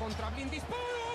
contra Contrabbin disparo!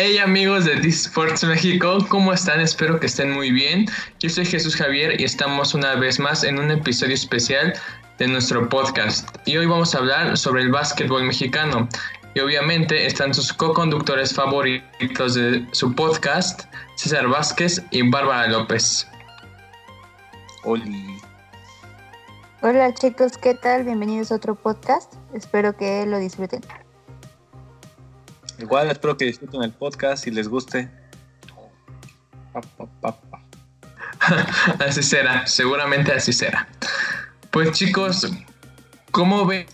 Hey amigos de Sports México, ¿cómo están? Espero que estén muy bien. Yo soy Jesús Javier y estamos una vez más en un episodio especial de nuestro podcast. Y hoy vamos a hablar sobre el básquetbol mexicano. Y obviamente están sus co-conductores favoritos de su podcast, César Vázquez y Bárbara López. Hola. Hola chicos, ¿qué tal? Bienvenidos a otro podcast. Espero que lo disfruten. Igual espero que disfruten el podcast y les guste. así será, seguramente así será. Pues chicos, ¿cómo ven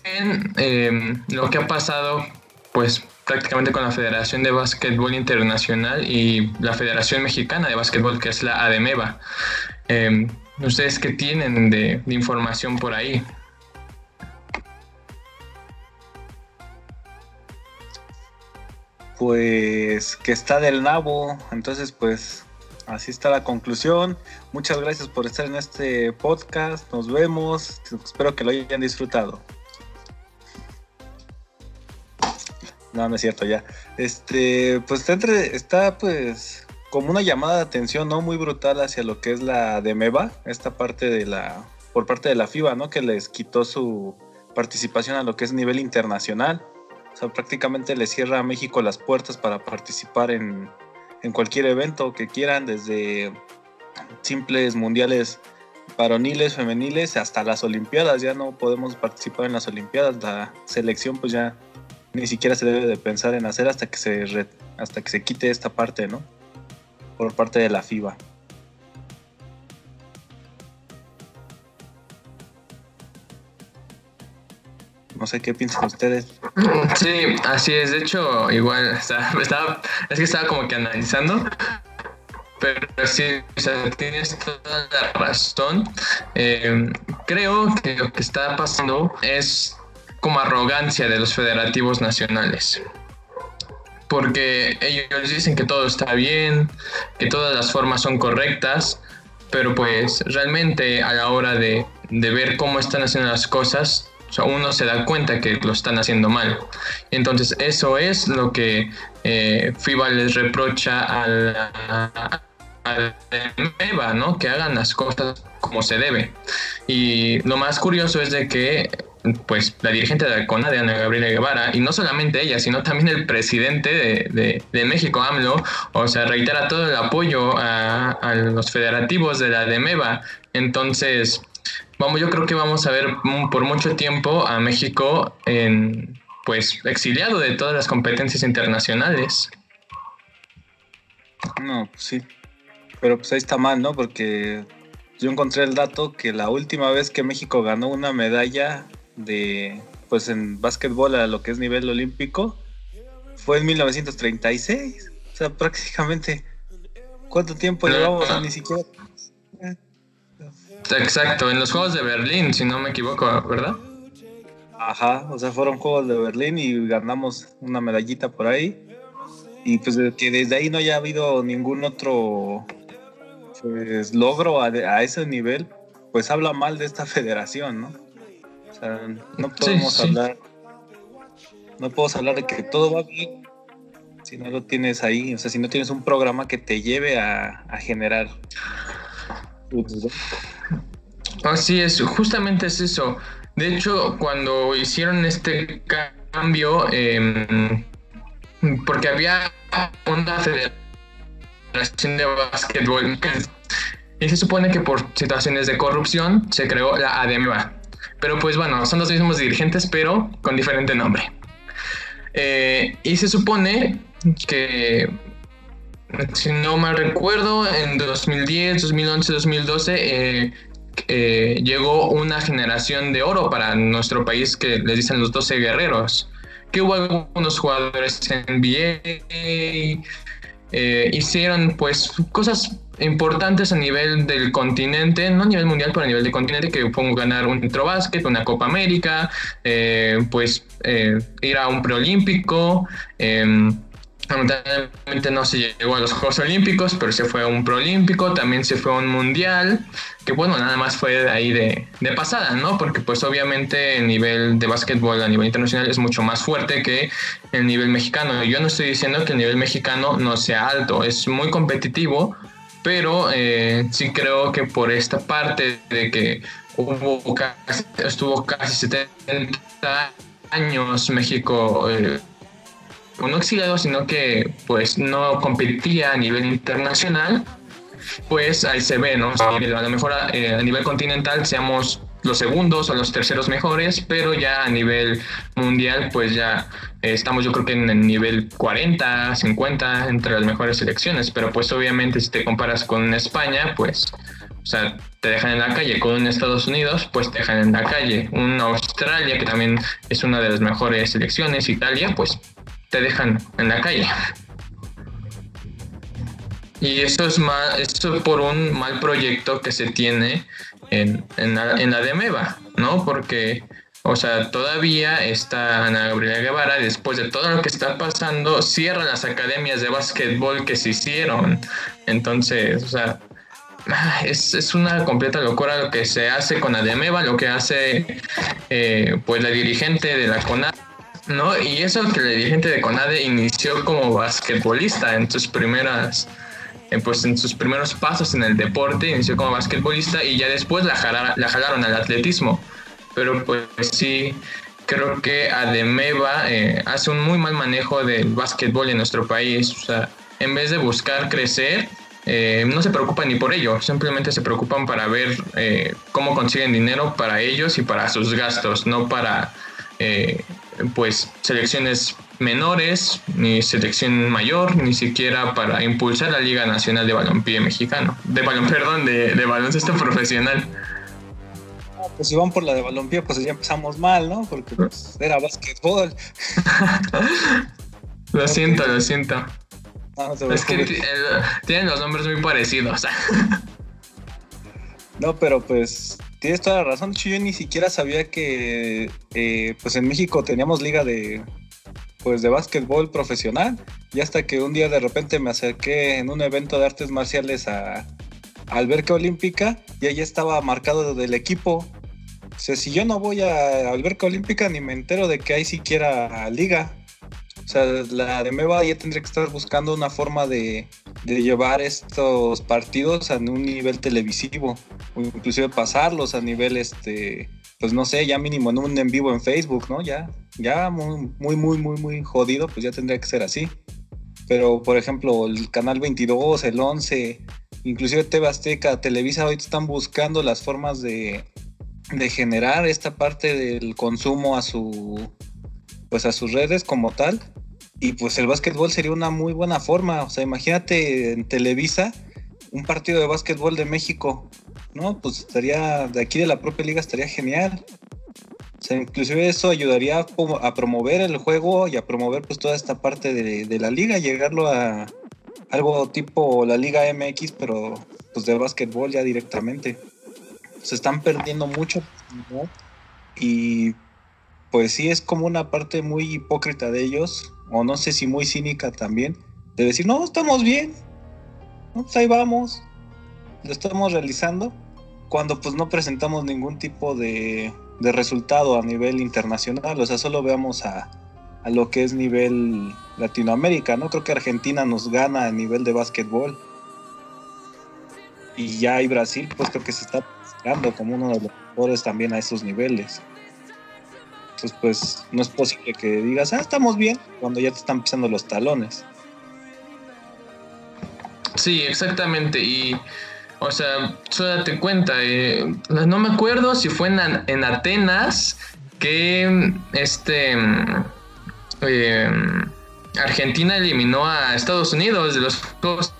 em, lo que ha pasado? Pues prácticamente con la Federación de Básquetbol Internacional y la Federación Mexicana de Básquetbol, que es la ADEMEVA. Em, ¿Ustedes qué tienen de información por ahí? Pues que está del nabo. Entonces, pues así está la conclusión. Muchas gracias por estar en este podcast. Nos vemos. Espero que lo hayan disfrutado. No, no es cierto ya. Este, pues está, está pues como una llamada de atención, ¿no? Muy brutal hacia lo que es la de MEVA, esta parte de la, por parte de la FIBA, ¿no? Que les quitó su participación a lo que es nivel internacional. O sea, prácticamente le cierra a México las puertas para participar en, cualquier evento que quieran, desde simples mundiales varoniles, femeniles, hasta las Olimpiadas. Ya no podemos participar en las Olimpiadas. La selección pues ya ni siquiera se debe de pensar en hacer hasta que se, hasta que se quite esta parte, ¿no? Por parte de la FIBA. No sé qué piensan ustedes. Sí, así es. De hecho, igual estaba, es que estaba como que analizando. Pero sí, o sea, tienes toda la razón. Eh, creo que lo que está pasando es como arrogancia de los federativos nacionales. Porque ellos dicen que todo está bien, que todas las formas son correctas, pero pues realmente a la hora de, de ver cómo están haciendo las cosas, uno se da cuenta que lo están haciendo mal. Entonces, eso es lo que eh, FIBA les reprocha al, al MEVA, ¿no? Que hagan las cosas como se debe. Y lo más curioso es de que pues la dirigente de la CONADE, Ana Gabriela Guevara, y no solamente ella, sino también el presidente de, México, AMLO, o sea, reitera todo el apoyo a, a los federativos de la MEVA. Entonces, vamos, yo creo que vamos a ver por mucho tiempo a México en, pues, exiliado de todas las competencias internacionales. No, pues sí. Pero pues ahí está mal, ¿no? Porque yo encontré el dato que la última vez que México ganó una medalla de, pues en básquetbol a lo que es nivel olímpico, fue en 1936. O sea, prácticamente, ¿cuánto tiempo llevamos? ni siquiera Exacto, en los Juegos de Berlín, si no me equivoco, ¿verdad? Ajá, o sea, fueron Juegos de Berlín y ganamos una medallita por ahí. Y pues que desde ahí no haya habido ningún otro pues, logro a, ese nivel, pues habla mal de esta federación, ¿no? O sea, no podemos hablar, no podemos hablar de que todo va bien si no lo tienes ahí, o sea, si no tienes un programa que te lleve a, a generar Así es, justamente es eso. De hecho, cuando hicieron este cambio, em, porque había una federación de básquetbol y se supone que por situaciones de corrupción se creó la ADEMA. Pero pues bueno, son los mismos dirigentes, pero con diferente nombre. Eh, y se supone que si no mal recuerdo, en 2010, 2011, 2012 llegó una generación de oro para nuestro país que les dicen los 12 guerreros. Que hubo algunos jugadores en NBA, eh, hicieron pues cosas importantes a nivel del continente, no a nivel mundial, pero a nivel del continente, que fue ganar un básquet, una Copa América, eh, pues eh, ir a un preolímpico. Em, lamentablemente no se llegó a los Juegos Olímpicos, pero se fue a un Proolímpico, también se fue a un Mundial, que bueno, nada más fue ahí de, de pasada, ¿no? Porque pues obviamente el nivel de básquetbol a nivel internacional es mucho más fuerte que el nivel mexicano. Yo no estoy diciendo que el nivel mexicano no sea alto, es muy competitivo, pero eh, sí creo que por esta parte de que hubo estuvo casi 70 años México... Eh, no exiliado, sino que pues no competía a nivel internacional, pues ahí se ve, ¿no? a lo mejor eh, a, nivel continental seamos los segundos o los terceros mejores, pero ya a nivel mundial, pues ya estamos yo creo que en el nivel 40, 50 entre las mejores selecciones, pero pues obviamente si te comparas con España, pues, o sea, te dejan en la calle, con un Estados Unidos, pues te dejan en la calle, una Australia que también es una de las mejores selecciones, Italia, pues te dejan en la calle. Y eso es más, eso por un mal proyecto que se tiene en, en, la, en la de Meva, ¿no? Porque, o sea, todavía está Ana Gabriela Guevara, después de todo lo que está pasando, cierra las academias de básquetbol que se hicieron. Entonces, o sea, es, es, una completa locura lo que se hace con Ademeva, lo que hace eh, pues la dirigente de la CONAD ¿no? Y eso que el dirigente de CONADE inició como basquetbolista en sus primeras, eh, pues en sus primeros pasos en el deporte, inició como basquetbolista y ya después la, jalaron al atletismo. Pero pues sí, creo que Ademeva eh, hace un muy mal manejo del básquetbol en nuestro país. O sea, en vez de buscar crecer, eh, no se preocupan ni por ello, simplemente se preocupan para ver cómo consiguen dinero para ellos y para sus gastos, no para pues selecciones menores, ni selección mayor, ni siquiera para impulsar la Liga Nacional de Balompié Mexicano, de balón, perdón, de, de baloncesto profesional. Pues si van por la de balompié, pues ya empezamos mal, ¿no? Porque pues, era básquetbol. lo siento, lo siento. es que tienen los nombres muy parecidos. no, pero pues tienes toda la razón. Yo ni siquiera sabía que eh, pues en México teníamos liga de pues de básquetbol profesional. Y hasta que un día de repente me acerqué en un evento de artes marciales a, Alberca Olímpica y ahí estaba marcado del equipo. O sea, si yo no voy a Alberca Olímpica ni me entero de que hay siquiera liga. O sea, la de Meva ya tendría que estar buscando una forma de, de llevar estos partidos a un nivel televisivo o inclusive pasarlos a nivel este pues no sé ya mínimo en un en vivo en Facebook no ya ya muy muy muy muy muy jodido pues ya tendría que ser así. Pero por ejemplo el canal 22 el 11 inclusive TV Azteca Televisa hoy están buscando las formas de de generar esta parte del consumo a su pues a sus redes como tal y pues el básquetbol sería una muy buena forma. O sea, imagínate en Televisa un partido de básquetbol de México. No, pues estaría, de aquí de la propia liga estaría genial. O sea, inclusive eso ayudaría a, promover el juego y a promover pues toda esta parte de, la liga, llegarlo a algo tipo la Liga MX, pero pues de básquetbol ya directamente. Se están perdiendo mucho y pues sí es como una parte muy hipócrita de ellos o no sé si muy cínica también, de decir, no, estamos bien, pues ahí vamos, lo estamos realizando, cuando pues no presentamos ningún tipo de, resultado a nivel internacional, o sea, solo veamos a, a, lo que es nivel Latinoamérica, ¿no? Creo que Argentina nos gana a nivel de básquetbol. Y ya hay Brasil, pues creo que se está presentando como uno de los mejores también a esos niveles. Entonces, pues no es posible que digas, ah, estamos bien, cuando ya te están pisando los talones. Sí, exactamente. Y, o sea, solo date cuenta, eh, no me acuerdo si fue en, Atenas que este eh, Argentina eliminó a Estados Unidos de los Juegos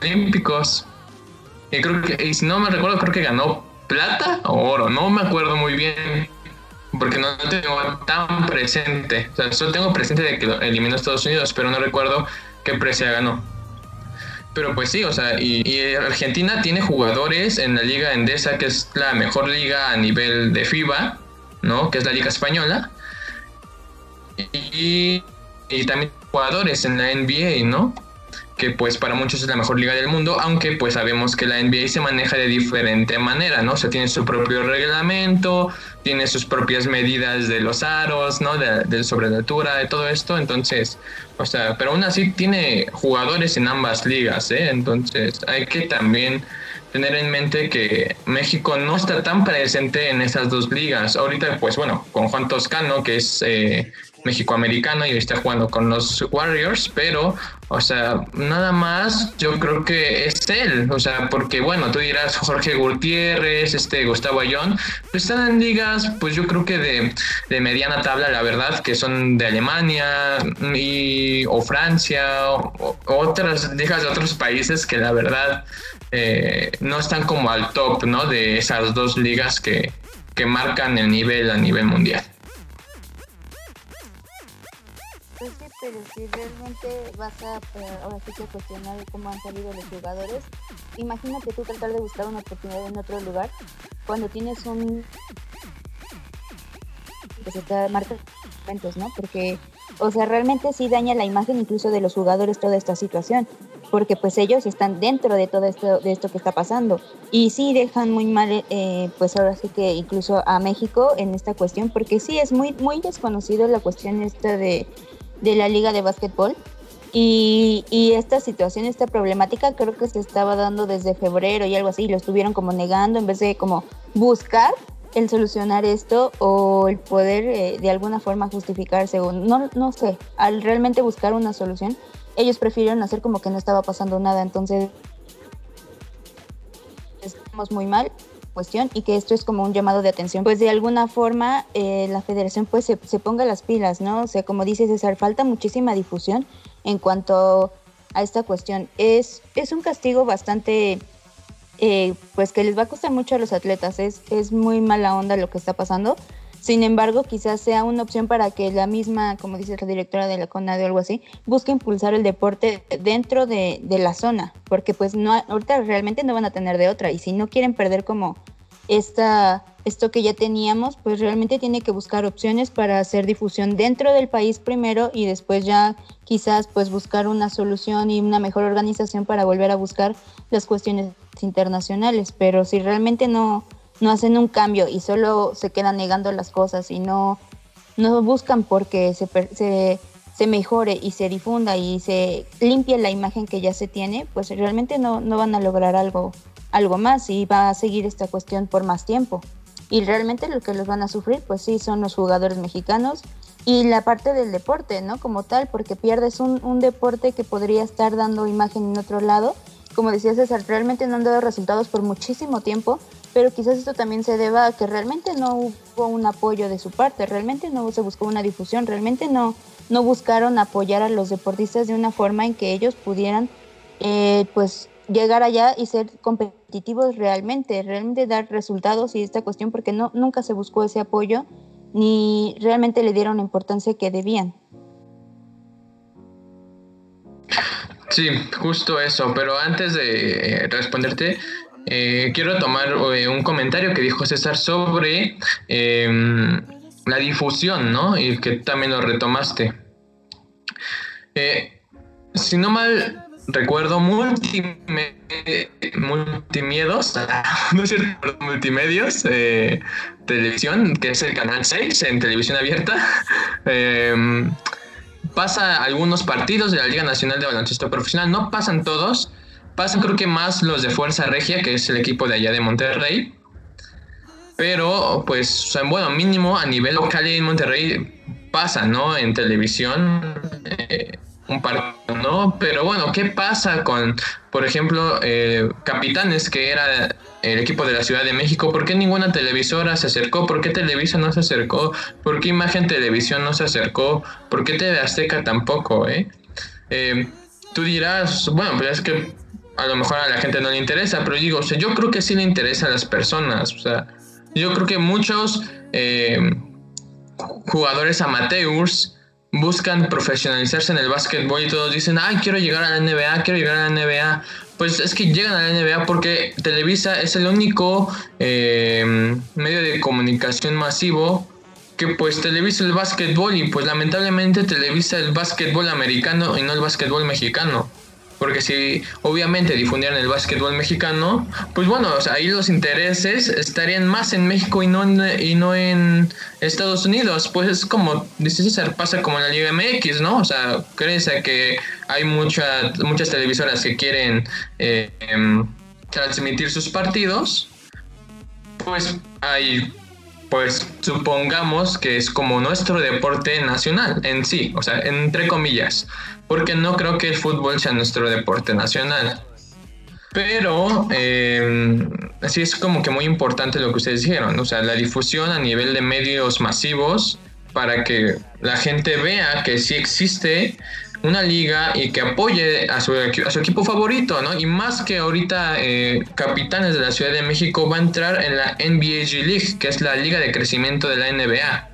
Olímpicos. Y creo que, y si no me recuerdo, creo que ganó plata o oro, no me acuerdo muy bien porque no tengo tan presente. O sea, solo tengo presente de que eliminó Estados Unidos, pero no recuerdo qué precio ganó. pero pues sí, o sea, y, Argentina tiene jugadores en la Liga Endesa, que es la mejor liga a nivel de FIBA, ¿no? Que es la Liga Española. Y, y también jugadores en la NBA, ¿no? Que pues para muchos es la mejor liga del mundo, aunque pues sabemos que la NBA se maneja de diferente manera, ¿no? O sea, tiene su propio reglamento, tiene sus propias medidas de los aros, ¿no? De, sobre la altura, de todo esto, entonces, o sea, pero aún así tiene jugadores en ambas ligas, ¿eh? Entonces hay que también tener en mente que México no está tan presente en esas dos ligas. Ahorita, pues bueno, con Juan Toscano, que es eh, México-americano y está jugando con los Warriors, pero, o sea, nada más yo creo que es él, o sea, porque bueno, tú dirás Jorge Gutiérrez, este Gustavo Ayón, pues están en ligas, pues yo creo que de, de, mediana tabla, la verdad, que son de Alemania y, o Francia, o, otras ligas de otros países que la verdad eh, no están como al top, ¿no? De esas dos ligas que, que marcan el nivel a nivel mundial. Pero si realmente vas a, eh, ahora sí que cuestionar cómo han salido los jugadores, imagínate tú tratar de buscar una oportunidad en otro lugar cuando tienes un que se te marca ¿no? Porque, o sea, realmente sí daña la imagen incluso de los jugadores toda esta situación, porque pues ellos están dentro de todo esto, de esto que está pasando. Y sí dejan muy mal, eh, pues ahora sí que incluso a México en esta cuestión, porque sí es muy, muy desconocido la cuestión esta de de la Liga de Básquetbol. Y, esta situación, esta problemática creo que se estaba dando desde febrero y algo así, y lo estuvieron como negando en vez de como buscar el solucionar esto o el poder eh, de alguna forma justificarse o no, no sé, al realmente buscar una solución, ellos prefirieron hacer como que no estaba pasando nada, entonces estamos muy mal cuestión y que esto es como un llamado de atención, pues de alguna forma eh, la federación pues se, se, ponga las pilas, ¿no? O sea, como dice César, falta muchísima difusión en cuanto a esta cuestión. Es, es un castigo bastante, eh, pues que les va a costar mucho a los atletas, es, es muy mala onda lo que está pasando. Sin embargo, quizás sea una opción para que la misma, como dice la directora de la CONADE o algo así, busque impulsar el deporte dentro de, de, la zona, porque pues no, ahorita realmente no van a tener de otra y si no quieren perder como esta, esto que ya teníamos, pues realmente tiene que buscar opciones para hacer difusión dentro del país primero y después ya quizás pues buscar una solución y una mejor organización para volver a buscar las cuestiones internacionales, pero si realmente no no hacen un cambio y solo se quedan negando las cosas y no, no buscan porque se, se, mejore y se difunda y se limpie la imagen que ya se tiene, pues realmente no, no van a lograr algo, algo más y va a seguir esta cuestión por más tiempo. Y realmente lo que los van a sufrir, pues sí, son los jugadores mexicanos y la parte del deporte, ¿no? Como tal, porque pierdes un, un deporte que podría estar dando imagen en otro lado. Como decía César, realmente no han dado resultados por muchísimo tiempo pero quizás esto también se deba a que realmente no hubo un apoyo de su parte, realmente no se buscó una difusión, realmente no, no buscaron apoyar a los deportistas de una forma en que ellos pudieran eh, pues llegar allá y ser competitivos realmente, realmente dar resultados y esta cuestión porque no, nunca se buscó ese apoyo ni realmente le dieron la importancia que debían. Sí, justo eso, pero antes de responderte, eh, quiero tomar eh, un comentario que dijo César sobre em, la difusión, ¿no? Y que también lo retomaste. Eh, si no mal recuerdo, multimiedos, no es cierto, multimedios, televisión, que es el canal 6 en televisión abierta, em, pasa algunos partidos de la Liga Nacional de Baloncesto Profesional, no pasan todos, Pasan creo que más los de Fuerza Regia, que es el equipo de allá de Monterrey. Pero pues, bueno, mínimo a nivel local en Monterrey pasa, ¿no? En televisión. Eh, un partido, ¿no? Pero bueno, ¿qué pasa con, por ejemplo, eh, Capitanes, que era el equipo de la Ciudad de México? ¿Por qué ninguna televisora se acercó? ¿Por qué Televisa no se acercó? ¿Por qué Imagen Televisión no se acercó? ¿Por qué TV Azteca tampoco, eh? eh tú dirás, bueno, pues es que a lo mejor a la gente no le interesa, pero digo, o sea, yo creo que sí le interesa a las personas. O sea, yo creo que muchos eh, jugadores amateurs buscan profesionalizarse en el básquetbol y todos dicen, ay, quiero llegar a la NBA, quiero llegar a la NBA. Pues es que llegan a la NBA porque Televisa es el único eh, medio de comunicación masivo que pues televisa el básquetbol y pues lamentablemente televisa el básquetbol americano y no el básquetbol mexicano. Porque si obviamente difundieran el básquetbol mexicano, pues bueno, ahí los intereses estarían más en México y no en, y no en Estados Unidos. Pues es como, dice César, pasa como en la Liga MX, ¿no? O sea, crees que hay muchas muchas televisoras que quieren eh, em, transmitir sus partidos, pues hay pues supongamos que es como nuestro deporte nacional en sí, o sea, entre comillas, porque no creo que el fútbol sea nuestro deporte nacional. Pero eh, sí es como que muy importante lo que ustedes dijeron, o sea, la difusión a nivel de medios masivos para que la gente vea que sí existe una liga y que apoye a su, equipo favorito, ¿no? Y más que ahorita eh, Capitanes de la Ciudad de México va a entrar en la NBA G League, que es la liga de crecimiento de la NBA.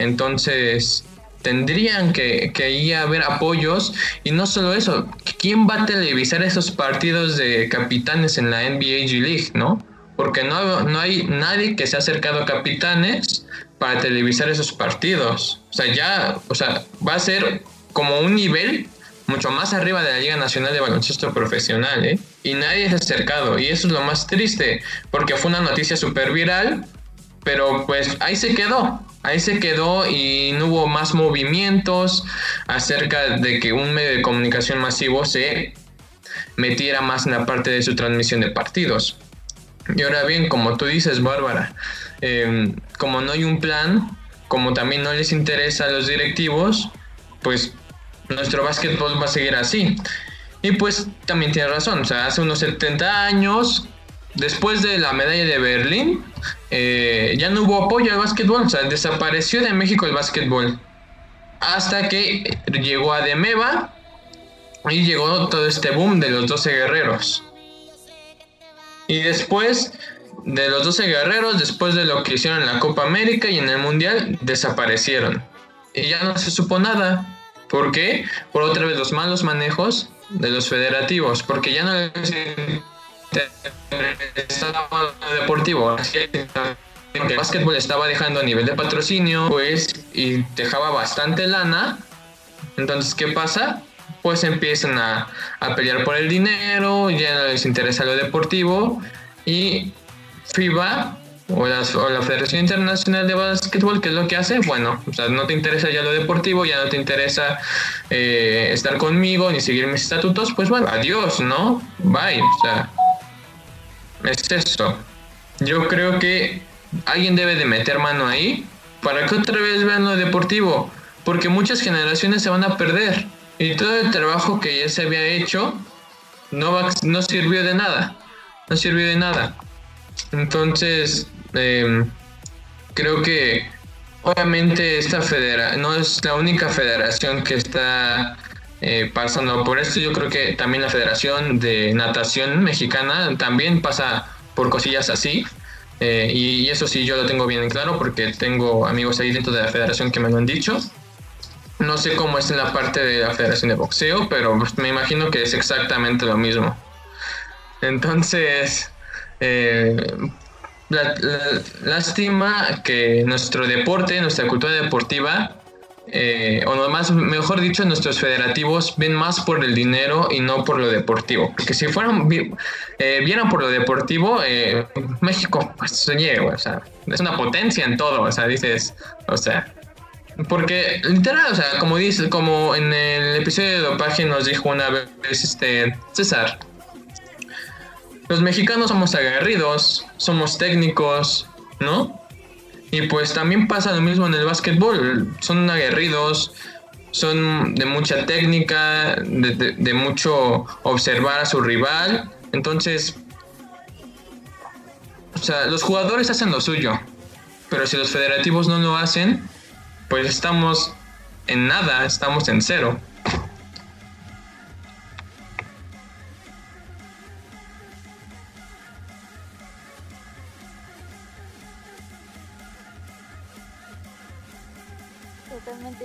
Entonces, tendrían que, que ir a haber apoyos y no solo eso, ¿quién va a televisar esos partidos de capitanes en la NBA G League, no? Porque no, no hay nadie que se ha acercado a capitanes para televisar esos partidos. O sea, ya, o sea, va a ser como un nivel mucho más arriba de la Liga Nacional de Baloncesto Profesional, ¿eh? Y nadie se ha acercado. Y eso es lo más triste, porque fue una noticia súper viral, pero pues ahí se quedó. Ahí se quedó y no hubo más movimientos acerca de que un medio de comunicación masivo se metiera más en la parte de su transmisión de partidos. Y ahora bien, como tú dices, Bárbara, em, como no hay un plan, como también no les interesa a los directivos, pues nuestro básquetbol va a seguir así. Y pues también tiene razón, o sea, hace unos 70 años, después de la medalla de Berlín, eh, ya no hubo apoyo al básquetbol, o sea, desapareció de México el básquetbol. Hasta que llegó a Demeva y llegó todo este boom de los 12 guerreros. Y después de los 12 guerreros, después de lo que hicieron en la Copa América y en el Mundial, desaparecieron. Y ya no se supo nada. ¿Por qué? Por otra vez los malos manejos de los federativos, porque ya no interesaba deportivo. el básquetbol estaba dejando a nivel de patrocinio, pues, y dejaba bastante lana. Entonces, ¿qué pasa? Pues empiezan a, a pelear por el dinero, ya no les interesa lo deportivo, y FIBA o, la Federación Internacional de Básquetbol, ¿qué es lo que hace? Bueno, o sea, no te interesa ya lo deportivo, ya no te interesa eh, estar conmigo ni seguir mis estatutos, pues bueno, adiós, ¿no? Bye, o sea, es eso. Yo creo que alguien debe de meter mano ahí para que otra vez vean lo deportivo, porque muchas generaciones se van a perder y todo el trabajo que ya se había hecho no, no sirvió de nada, no sirvió de nada. Entonces, eh, creo que obviamente esta federación no es la única federación que está eh, pasando por esto. Yo creo que también la Federación de Natación Mexicana también pasa por cosillas así. Eh, y, eso sí, yo lo tengo bien claro porque tengo amigos ahí dentro de la federación que me lo han dicho. No sé cómo es en la parte de la federación de boxeo, pero me imagino que es exactamente lo mismo. Entonces, eh, lástima que nuestro deporte, nuestra cultura deportiva, eh, o más, mejor dicho, nuestros federativos ven más por el dinero y no por lo deportivo. Porque si fueran, eh, vieran por lo deportivo, eh, México, pues soñé, o sea, es una potencia en todo, o sea, dices, o sea, porque literal, o sea, como dices, como en el episodio de dopaje nos dijo una vez este César, los mexicanos somos aguerridos, somos técnicos, ¿no? Y pues también pasa lo mismo en el básquetbol, son aguerridos, son de mucha técnica, de, mucho observar a su rival, entonces, o sea, los jugadores hacen lo suyo, pero si los federativos no lo hacen, pues estamos en nada, estamos en cero.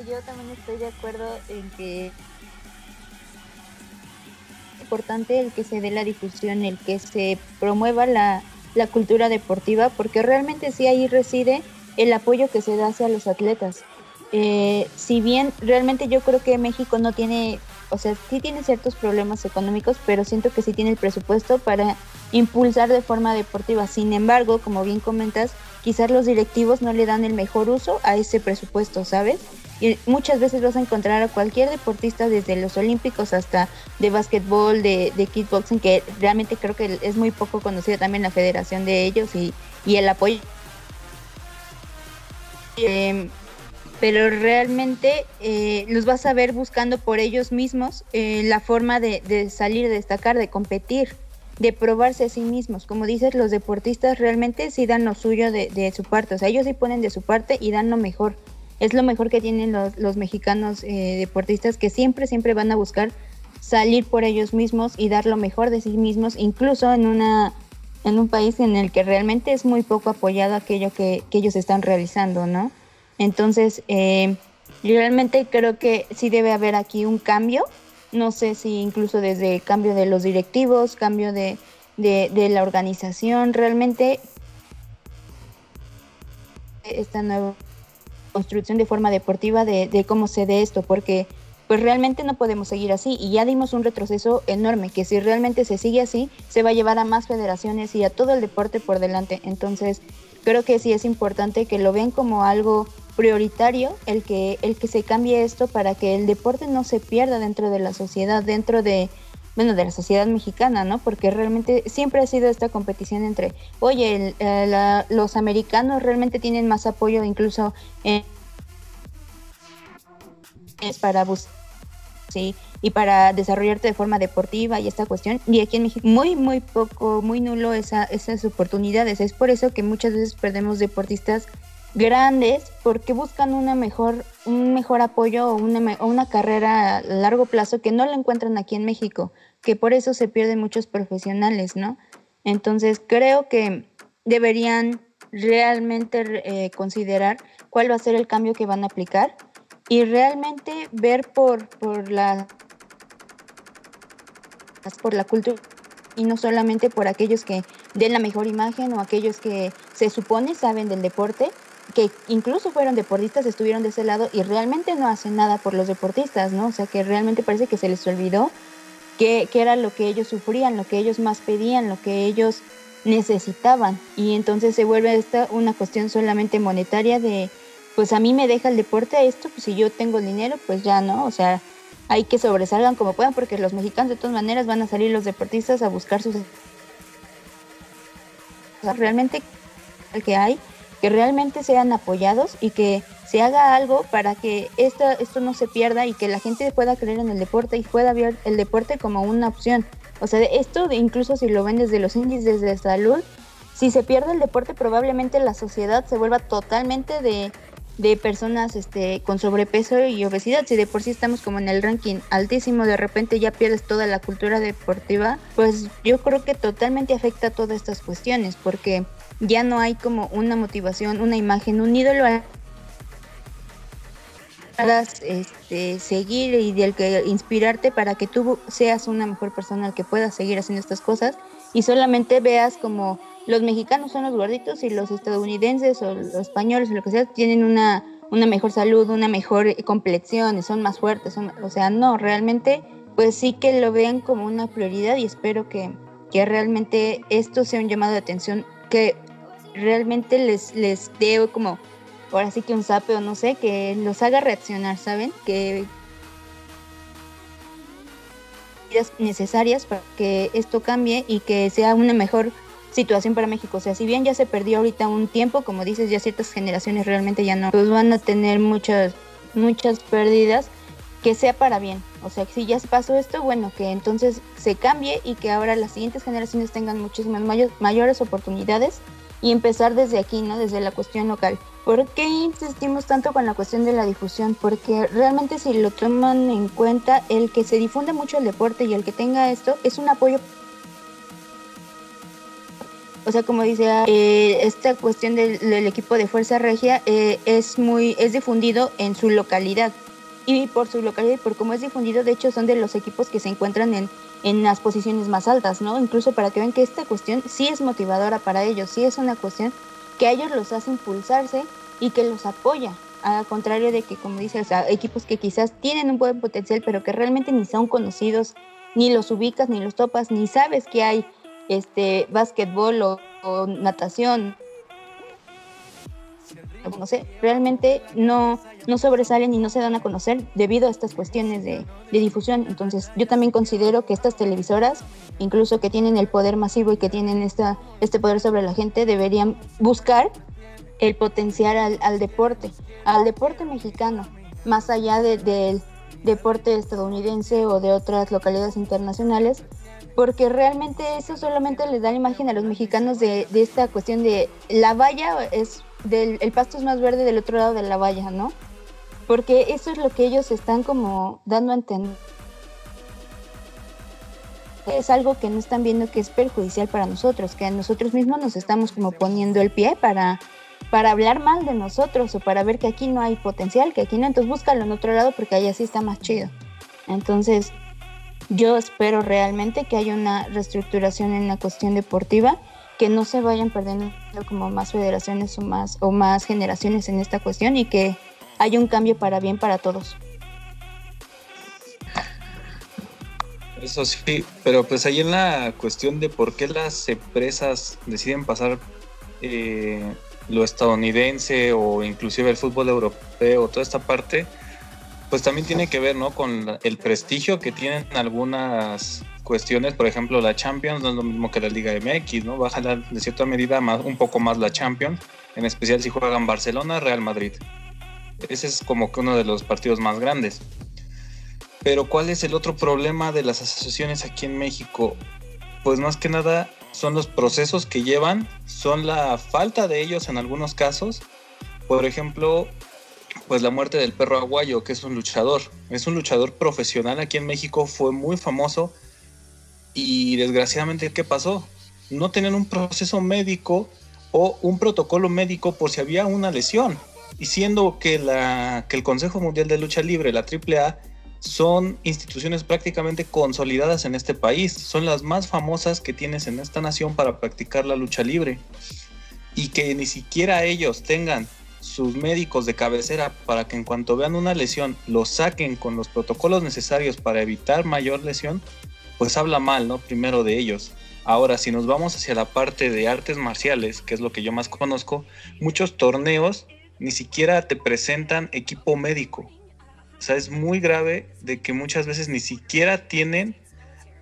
Yo también estoy de acuerdo en que es importante el que se dé la difusión, el que se promueva la, cultura deportiva, porque realmente sí ahí reside el apoyo que se da hacia los atletas. Eh, si bien realmente yo creo que México no tiene, o sea, sí tiene ciertos problemas económicos, pero siento que sí tiene el presupuesto para impulsar de forma deportiva. Sin embargo, como bien comentas, quizás los directivos no le dan el mejor uso a ese presupuesto, ¿sabes? Y muchas veces vas a encontrar a cualquier deportista, desde los olímpicos hasta de básquetbol, de, de kickboxing, que realmente creo que es muy poco conocida también la federación de ellos y, y el apoyo. Eh, pero realmente eh, los vas a ver buscando por ellos mismos eh, la forma de, de, salir, de destacar, de competir, de probarse a sí mismos. Como dices, los deportistas realmente sí dan lo suyo de, de, su parte, o sea, ellos sí ponen de su parte y dan lo mejor. Es lo mejor que tienen los, mexicanos eh, deportistas que siempre, siempre van a buscar salir por ellos mismos y dar lo mejor de sí mismos, incluso en una en un país en el que realmente es muy poco apoyado aquello que, que ellos están realizando, ¿no? Entonces, eh, realmente creo que sí debe haber aquí un cambio. No sé si incluso desde cambio de los directivos, cambio de, de, de la organización, realmente esta nueva construcción de forma deportiva de, cómo se dé esto, porque pues realmente no podemos seguir así y ya dimos un retroceso enorme, que si realmente se sigue así, se va a llevar a más federaciones y a todo el deporte por delante. Entonces, creo que sí es importante que lo ven como algo prioritario el que, el que se cambie esto para que el deporte no se pierda dentro de la sociedad, dentro de, bueno, de la sociedad mexicana, ¿no? Porque realmente siempre ha sido esta competición entre, oye, el, eh, los americanos realmente tienen más apoyo incluso es para buscar, sí, y para desarrollarte de forma deportiva y esta cuestión. Y aquí en México muy, muy poco, muy nulo esa, esas oportunidades. Es por eso que muchas veces perdemos deportistas grandes porque buscan una mejor, un mejor apoyo o una, o una carrera a largo plazo que no la encuentran aquí en México, que por eso se pierden muchos profesionales, ¿no? Entonces creo que deberían realmente eh, considerar cuál va a ser el cambio que van a aplicar y realmente ver por, por la por la cultura y no solamente por aquellos que den la mejor imagen o aquellos que se supone saben del deporte, que incluso fueron deportistas, estuvieron de ese lado y realmente no hacen nada por los deportistas, ¿no? O sea, que realmente parece que se les olvidó que, que era lo que ellos sufrían, lo que ellos más pedían, lo que ellos necesitaban. Y entonces se vuelve esta una cuestión solamente monetaria de, pues a mí me deja el deporte esto, pues si yo tengo dinero, pues ya, ¿no? O sea, hay que sobresalgan como puedan porque los mexicanos de todas maneras van a salir los deportistas a buscar sus... O sea, realmente el que hay que realmente sean apoyados y que se haga algo para que esto, esto no se pierda y que la gente pueda creer en el deporte y pueda ver el deporte como una opción. O sea, esto incluso si lo ven desde los índices de salud, si se pierde el deporte probablemente la sociedad se vuelva totalmente de, de personas este, con sobrepeso y obesidad. Si de por sí estamos como en el ranking altísimo, de repente ya pierdes toda la cultura deportiva, pues yo creo que totalmente afecta a todas estas cuestiones porque ya no hay como una motivación, una imagen, un ídolo a este, seguir y del que inspirarte para que tú seas una mejor persona al que puedas seguir haciendo estas cosas y solamente veas como los mexicanos son los gorditos y los estadounidenses o los españoles o lo que sea tienen una, una mejor salud, una mejor complexión son más fuertes, son, o sea, no, realmente pues sí que lo vean como una prioridad y espero que, que realmente esto sea un llamado de atención que realmente les, les dé como, ahora sí que un sape o no sé, que los haga reaccionar, ¿saben? Que necesarias para que esto cambie y que sea una mejor situación para México. O sea, si bien ya se perdió ahorita un tiempo, como dices, ya ciertas generaciones realmente ya no, pues van a tener muchas, muchas pérdidas, que sea para bien. O sea, si ya pasó esto, bueno, que entonces se cambie y que ahora las siguientes generaciones tengan muchísimas mayor, mayores oportunidades y empezar desde aquí, ¿no? Desde la cuestión local. ¿Por qué insistimos tanto con la cuestión de la difusión? Porque realmente si lo toman en cuenta, el que se difunde mucho el deporte y el que tenga esto es un apoyo O sea, como dice, eh, esta cuestión del, equipo de Fuerza Regia eh, es muy, es difundido en su localidad. Y por su localidad y por cómo es difundido, de hecho, son de los equipos que se encuentran en, en las posiciones más altas, ¿no? Incluso para que vean que esta cuestión sí es motivadora para ellos, sí es una cuestión que a ellos los hace impulsarse y que los apoya, al contrario de que, como dices, equipos que quizás tienen un buen potencial, pero que realmente ni son conocidos, ni los ubicas, ni los topas, ni sabes que hay este básquetbol o, natación. No sé, realmente no, no sobresalen y no se dan a conocer debido a estas cuestiones de, de difusión. Entonces, yo también considero que estas televisoras, incluso que tienen el poder masivo y que tienen esta, este poder sobre la gente, deberían buscar el potencial al, deporte, al deporte mexicano, más allá del deporte estadounidense o de otras localidades internacionales, porque realmente eso solamente les da la imagen a los mexicanos de, esta cuestión de la valla es del el pasto es más verde del otro lado de la valla, ¿no? Porque eso es lo que ellos están como dando a entender. Es algo que no están viendo que es perjudicial para nosotros, que nosotros mismos nos estamos como poniendo el pie para para hablar mal de nosotros o para ver que aquí no hay potencial, que aquí no, entonces búscalo en otro lado porque ahí así está más chido. Entonces, yo espero realmente que haya una reestructuración en la cuestión deportiva, que no se vayan perdiendo como más federaciones o más, o más generaciones en esta cuestión y que haya un cambio para bien para todos. Eso sí, pero pues ahí en la cuestión de por qué las empresas deciden pasar eh, lo estadounidense o inclusive el fútbol europeo, toda esta parte, pues también tiene que ver ¿no? con el prestigio que tienen algunas cuestiones, por ejemplo la Champions no es lo mismo que la Liga MX, ¿no? Baja de cierta medida más, un poco más la Champions, en especial si juegan Barcelona, Real Madrid. Ese es como que uno de los partidos más grandes. Pero ¿cuál es el otro problema de las asociaciones aquí en México? Pues más que nada son los procesos que llevan, son la falta de ellos en algunos casos. Por ejemplo, pues la muerte del perro aguayo, que es un luchador. Es un luchador profesional aquí en México, fue muy famoso y desgraciadamente, ¿qué pasó? No tenían un proceso médico o un protocolo médico por si había una lesión. Y siendo que, la, que el Consejo Mundial de Lucha Libre, la AAA, son instituciones prácticamente consolidadas en este país, son las más famosas que tienes en esta nación para practicar la lucha libre. Y que ni siquiera ellos tengan sus médicos de cabecera para que en cuanto vean una lesión lo saquen con los protocolos necesarios para evitar mayor lesión, pues habla mal, ¿no? Primero de ellos. Ahora, si nos vamos hacia la parte de artes marciales, que es lo que yo más conozco, muchos torneos ni siquiera te presentan equipo médico o sea, es muy grave de que muchas veces ni siquiera tienen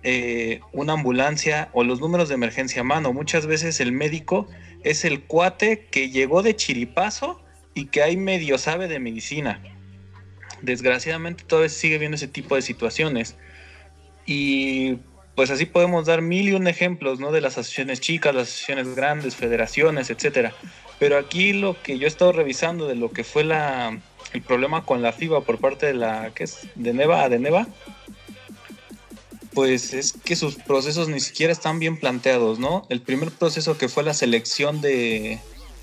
eh, una ambulancia o los números de emergencia a mano. Muchas veces el médico es el cuate que llegó de chiripazo y que hay medio sabe de medicina. Desgraciadamente todavía sigue viendo ese tipo de situaciones. Y pues así podemos dar mil y un ejemplos, ¿no? De las asociaciones chicas, las asociaciones grandes, federaciones, etcétera. Pero aquí lo que yo he estado revisando de lo que fue la, el problema con la FIBA por parte de la, ¿qué es? De Neva de Neva, pues es que sus procesos ni siquiera están bien planteados, ¿no? El primer proceso que fue la selección de,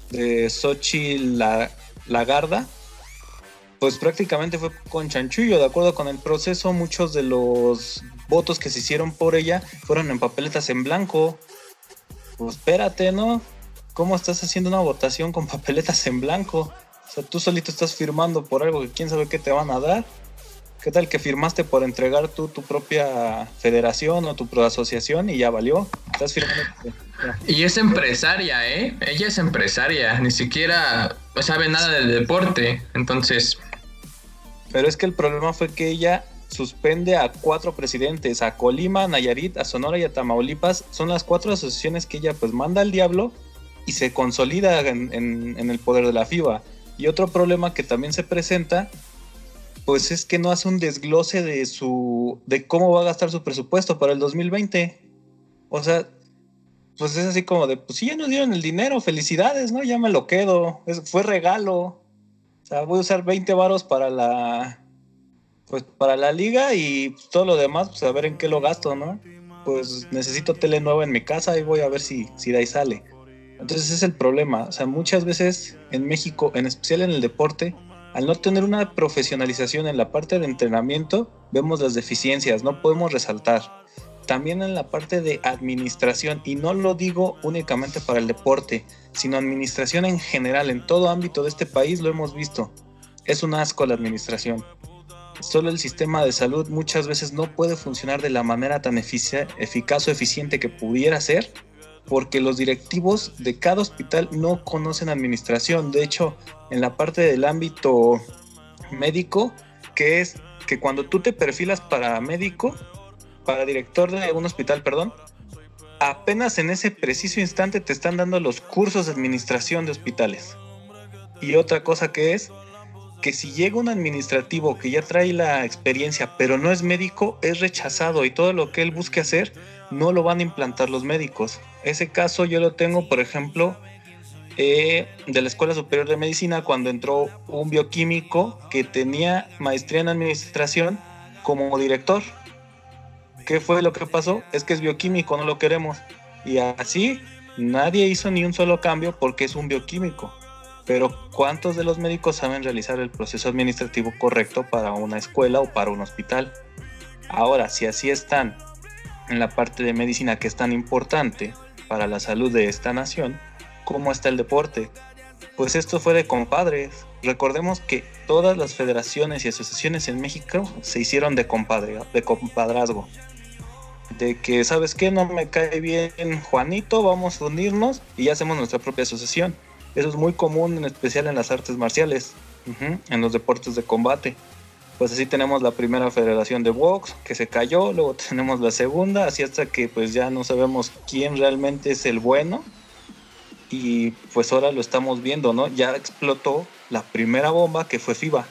de Sochi la, Lagarda, pues prácticamente fue con chanchullo, de acuerdo con el proceso, muchos de los votos que se hicieron por ella fueron en papeletas en blanco. Pues espérate, ¿no? ¿Cómo estás haciendo una votación con papeletas en blanco? O sea, tú solito estás firmando por algo que quién sabe qué te van a dar. ¿Qué tal que firmaste por entregar tú tu propia federación o tu asociación y ya valió? Estás firmando. Y es empresaria, ¿eh? Ella es empresaria, ni siquiera sabe nada del deporte, entonces... Pero es que el problema fue que ella suspende a cuatro presidentes, a Colima, Nayarit, a Sonora y a Tamaulipas. Son las cuatro asociaciones que ella pues manda al diablo y se consolida en, el poder de la FIBA. Y otro problema que también se presenta, pues es que no hace un desglose de su de cómo va a gastar su presupuesto para el 2020. O sea, pues es así como de, pues sí, ya nos dieron el dinero, felicidades, ¿no? Ya me lo quedo, fue regalo. O sea, voy a usar 20 varos para la pues para la liga y todo lo demás, pues a ver en qué lo gasto, ¿no? Pues necesito tele nueva en mi casa y voy a ver si, si de ahí sale. Entonces es el problema. O sea, muchas veces en México, en especial en el deporte, al no tener una profesionalización en la parte de entrenamiento, vemos las deficiencias, no podemos resaltar. También en la parte de administración, y no lo digo únicamente para el deporte, sino administración en general, en todo ámbito de este país lo hemos visto. Es un asco la administración. Solo el sistema de salud muchas veces no puede funcionar de la manera tan eficaz o eficiente que pudiera ser porque los directivos de cada hospital no conocen administración. De hecho, en la parte del ámbito médico, que es que cuando tú te perfilas para médico, para director de un hospital, perdón, apenas en ese preciso instante te están dando los cursos de administración de hospitales. Y otra cosa que es que si llega un administrativo que ya trae la experiencia, pero no es médico, es rechazado y todo lo que él busque hacer no lo van a implantar los médicos. Ese caso yo lo tengo, por ejemplo, eh, de la Escuela Superior de Medicina cuando entró un bioquímico que tenía maestría en administración como director. ¿Qué fue lo que pasó? Es que es bioquímico, no lo queremos. Y así nadie hizo ni un solo cambio porque es un bioquímico. Pero ¿cuántos de los médicos saben realizar el proceso administrativo correcto para una escuela o para un hospital? Ahora, si así están en la parte de medicina que es tan importante para la salud de esta nación, ¿cómo está el deporte? Pues esto fue de compadres. Recordemos que todas las federaciones y asociaciones en México se hicieron de compadre, de compadrazgo. De que, ¿sabes qué? No me cae bien Juanito, vamos a unirnos y hacemos nuestra propia asociación. Eso es muy común, en especial en las artes marciales, en los deportes de combate. Pues así tenemos la primera federación de box que se cayó, luego tenemos la segunda, así hasta que pues ya no sabemos quién realmente es el bueno. Y pues ahora lo estamos viendo, ¿no? Ya explotó la primera bomba que fue FIBA.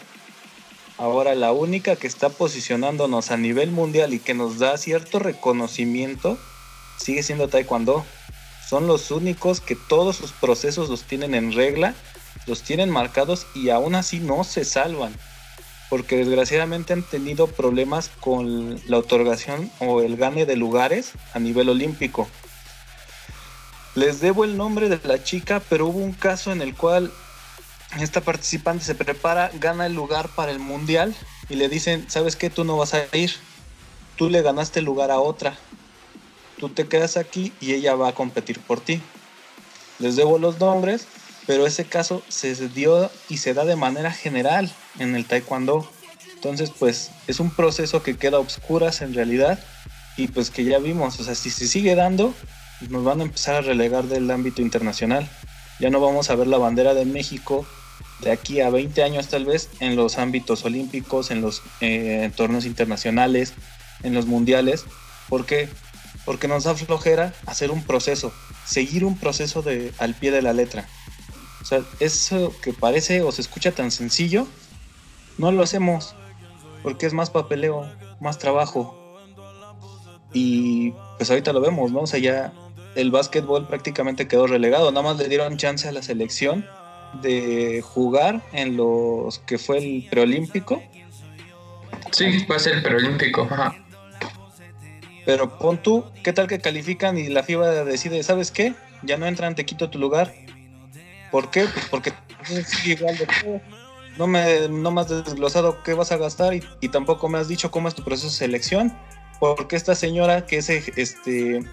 Ahora la única que está posicionándonos a nivel mundial y que nos da cierto reconocimiento sigue siendo Taekwondo son los únicos que todos sus procesos los tienen en regla, los tienen marcados y aún así no se salvan. Porque desgraciadamente han tenido problemas con la otorgación o el gane de lugares a nivel olímpico. Les debo el nombre de la chica, pero hubo un caso en el cual esta participante se prepara, gana el lugar para el mundial y le dicen, ¿sabes qué? Tú no vas a ir. Tú le ganaste el lugar a otra tú te quedas aquí y ella va a competir por ti. Les debo los nombres, pero ese caso se dio y se da de manera general en el taekwondo. Entonces, pues es un proceso que queda a obscuras en realidad y pues que ya vimos, o sea, si se sigue dando, nos van a empezar a relegar del ámbito internacional. Ya no vamos a ver la bandera de México de aquí a 20 años tal vez en los ámbitos olímpicos, en los eh, torneos internacionales, en los mundiales. ¿Por qué? Porque nos da flojera hacer un proceso, seguir un proceso de, al pie de la letra. O sea, eso que parece o se escucha tan sencillo, no lo hacemos, porque es más papeleo, más trabajo. Y pues ahorita lo vemos, ¿no? O sea, ya el básquetbol prácticamente quedó relegado, nada más le dieron chance a la selección de jugar en los que fue el preolímpico. Sí, fue el preolímpico, ajá. Pero pon tú, ¿qué tal que califican y la FIBA decide, ¿sabes qué? Ya no entran, te quito tu lugar. ¿Por qué? Pues porque igual de no me, no me has desglosado qué vas a gastar y, tampoco me has dicho cómo es tu proceso de selección. Porque esta señora que es este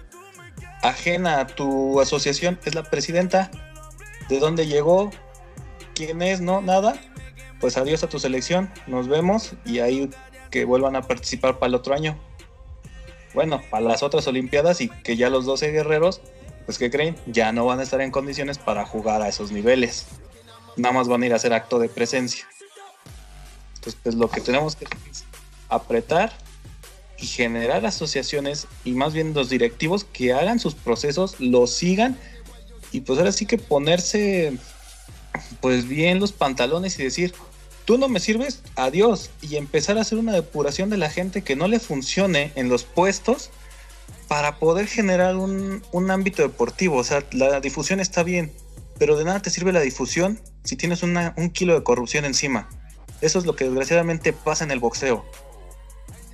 ajena a tu asociación es la presidenta. ¿De dónde llegó? ¿Quién es? No, nada. Pues adiós a tu selección. Nos vemos y ahí que vuelvan a participar para el otro año bueno, para las otras Olimpiadas y que ya los 12 guerreros, pues que creen, ya no van a estar en condiciones para jugar a esos niveles. Nada más van a ir a hacer acto de presencia. Entonces, pues lo que tenemos que hacer es apretar y generar asociaciones y más bien los directivos que hagan sus procesos, los sigan y pues ahora sí que ponerse pues bien los pantalones y decir, tú no me sirves, adiós. Y empezar a hacer una depuración de la gente que no le funcione en los puestos para poder generar un, ámbito deportivo. O sea, la difusión está bien, pero de nada te sirve la difusión si tienes un kilo de corrupción encima. Eso es lo que desgraciadamente pasa en el boxeo.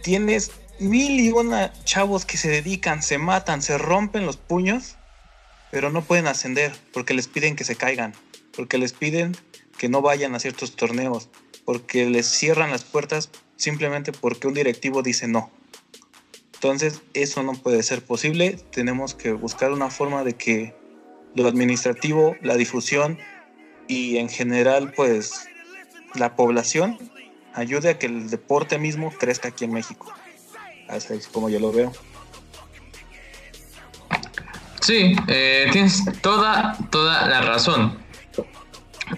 Tienes mil y una chavos que se dedican, se matan, se rompen los puños pero no pueden ascender porque les piden que se caigan, porque les piden que no vayan a ciertos torneos, porque les cierran las puertas simplemente porque un directivo dice no. Entonces, eso no puede ser posible. Tenemos que buscar una forma de que lo administrativo, la difusión y en general, pues, la población ayude a que el deporte mismo crezca aquí en México. Así es como yo lo veo. Sí, eh, tienes toda, toda la razón.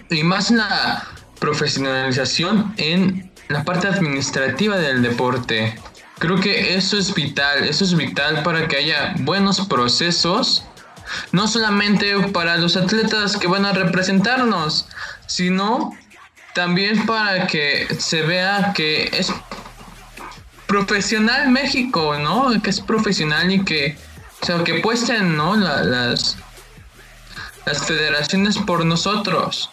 Y más la profesionalización en la parte administrativa del deporte. Creo que eso es vital, eso es vital para que haya buenos procesos, no solamente para los atletas que van a representarnos, sino también para que se vea que es profesional México, ¿no? Que es profesional y que, o sea, que puesten, ¿no? las, las federaciones por nosotros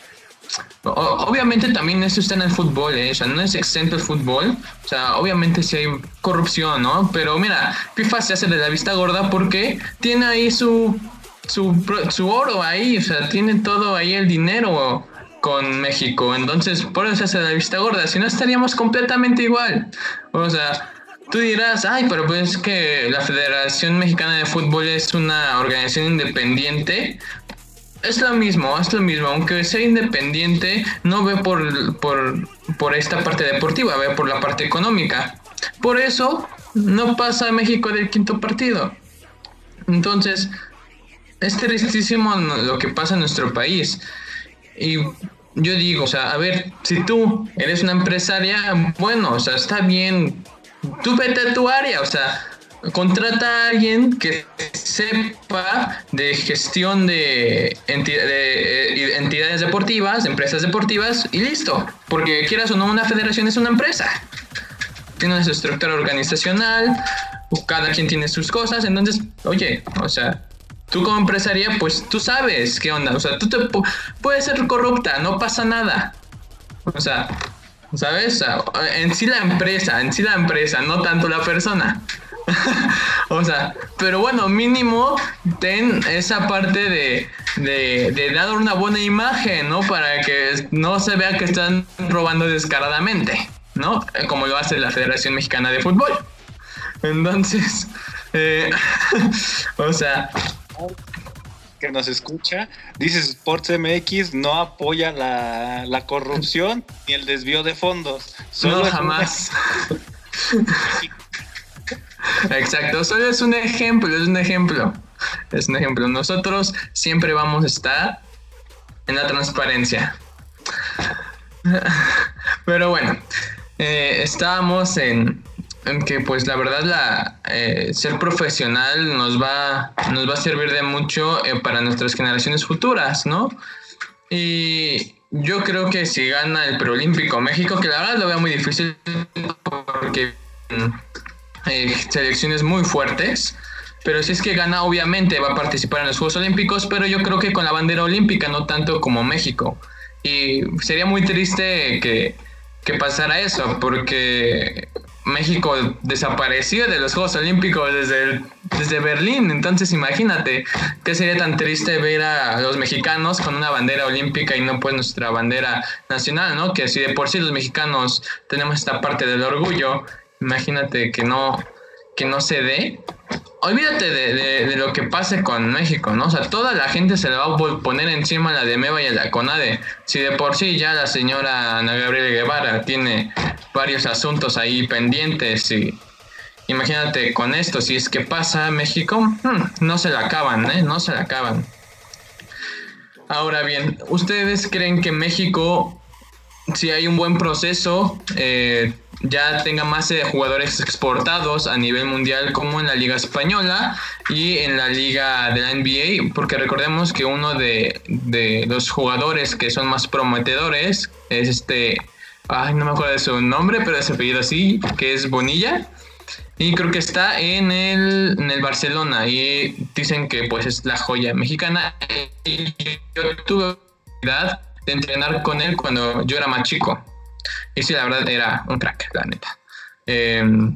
obviamente también eso está en el fútbol, ¿eh? no es exento el fútbol, o sea, obviamente sí hay corrupción, ¿no? Pero mira, FIFA se hace de la vista gorda porque tiene ahí su, su, su oro ahí, o sea, tiene todo ahí el dinero con México, entonces por eso se hace de la vista gorda, si no estaríamos completamente igual, o sea... Tú dirás, ay, pero pues que la Federación Mexicana de Fútbol es una organización independiente es lo mismo, es lo mismo. Aunque sea independiente, no ve por, por, esta parte deportiva, ve por la parte económica. Por eso no pasa a México del quinto partido. Entonces, es tristísimo lo que pasa en nuestro país. Y yo digo, o sea, a ver, si tú eres una empresaria, bueno, o sea, está bien, tú vete a tu área, o sea, contrata a alguien que sepa de gestión de, eh, entidades deportivas, empresas deportivas y listo. Porque quieras o no, una federación es una empresa. Tiene una estructura organizacional, cada quien tiene sus cosas, entonces, oye, o sea, tú como empresaria, pues tú sabes qué onda. O sea, tú te puedes ser corrupta, no pasa nada. O sea, ¿sabes? en sí la empresa, en sí la empresa, no tanto la persona. o sea, pero bueno, mínimo ten esa parte de, de, dar una buena imagen, ¿no? Para que no se vea que están robando descaradamente, ¿no? Como lo hace la Federación Mexicana de Fútbol. Entonces, eh, o sea... Que nos escucha, dice Sports MX no apoya la, la corrupción ni el desvío de fondos. Solo no, jamás. Exacto, solo es un ejemplo, es un ejemplo. Es un ejemplo. Nosotros siempre vamos a estar en la transparencia. Pero bueno, eh, estábamos en, que pues la verdad la eh, ser profesional nos va, nos va a servir de mucho eh, para nuestras generaciones futuras, ¿no? Y yo creo que si gana el preolímpico México, que la verdad lo veo muy difícil porque eh, selecciones muy fuertes. Pero si es que gana, obviamente va a participar en los Juegos Olímpicos, pero yo creo que con la bandera olímpica, no tanto como México. Y sería muy triste que, que pasara eso, porque México desapareció de los Juegos Olímpicos desde, desde Berlín. Entonces imagínate que sería tan triste ver a los mexicanos con una bandera olímpica y no pues nuestra bandera nacional, ¿no? Que si de por sí los mexicanos tenemos esta parte del orgullo imagínate que no, que no se dé, olvídate de, lo que pase con México, ¿no? O sea, toda la gente se le va a poner encima a la de Meva y a la CONADE. Si de por sí ya la señora Ana Gabriela Guevara tiene varios asuntos ahí pendientes y imagínate con esto, si es que pasa México, hmm, no se la acaban, ¿eh? No se la acaban. Ahora bien, ¿ustedes creen que México, si hay un buen proceso, eh, ya tenga más eh, jugadores exportados a nivel mundial como en la liga española y en la liga de la NBA, porque recordemos que uno de, los jugadores que son más prometedores es este, ay, no me acuerdo de su nombre, pero ese apellido así, que es Bonilla. Y creo que está en el, en el Barcelona y dicen que pues es la joya mexicana. Yo tuve la oportunidad de entrenar con él cuando yo era más chico. Y sí, la verdad era un crack, la neta. Em,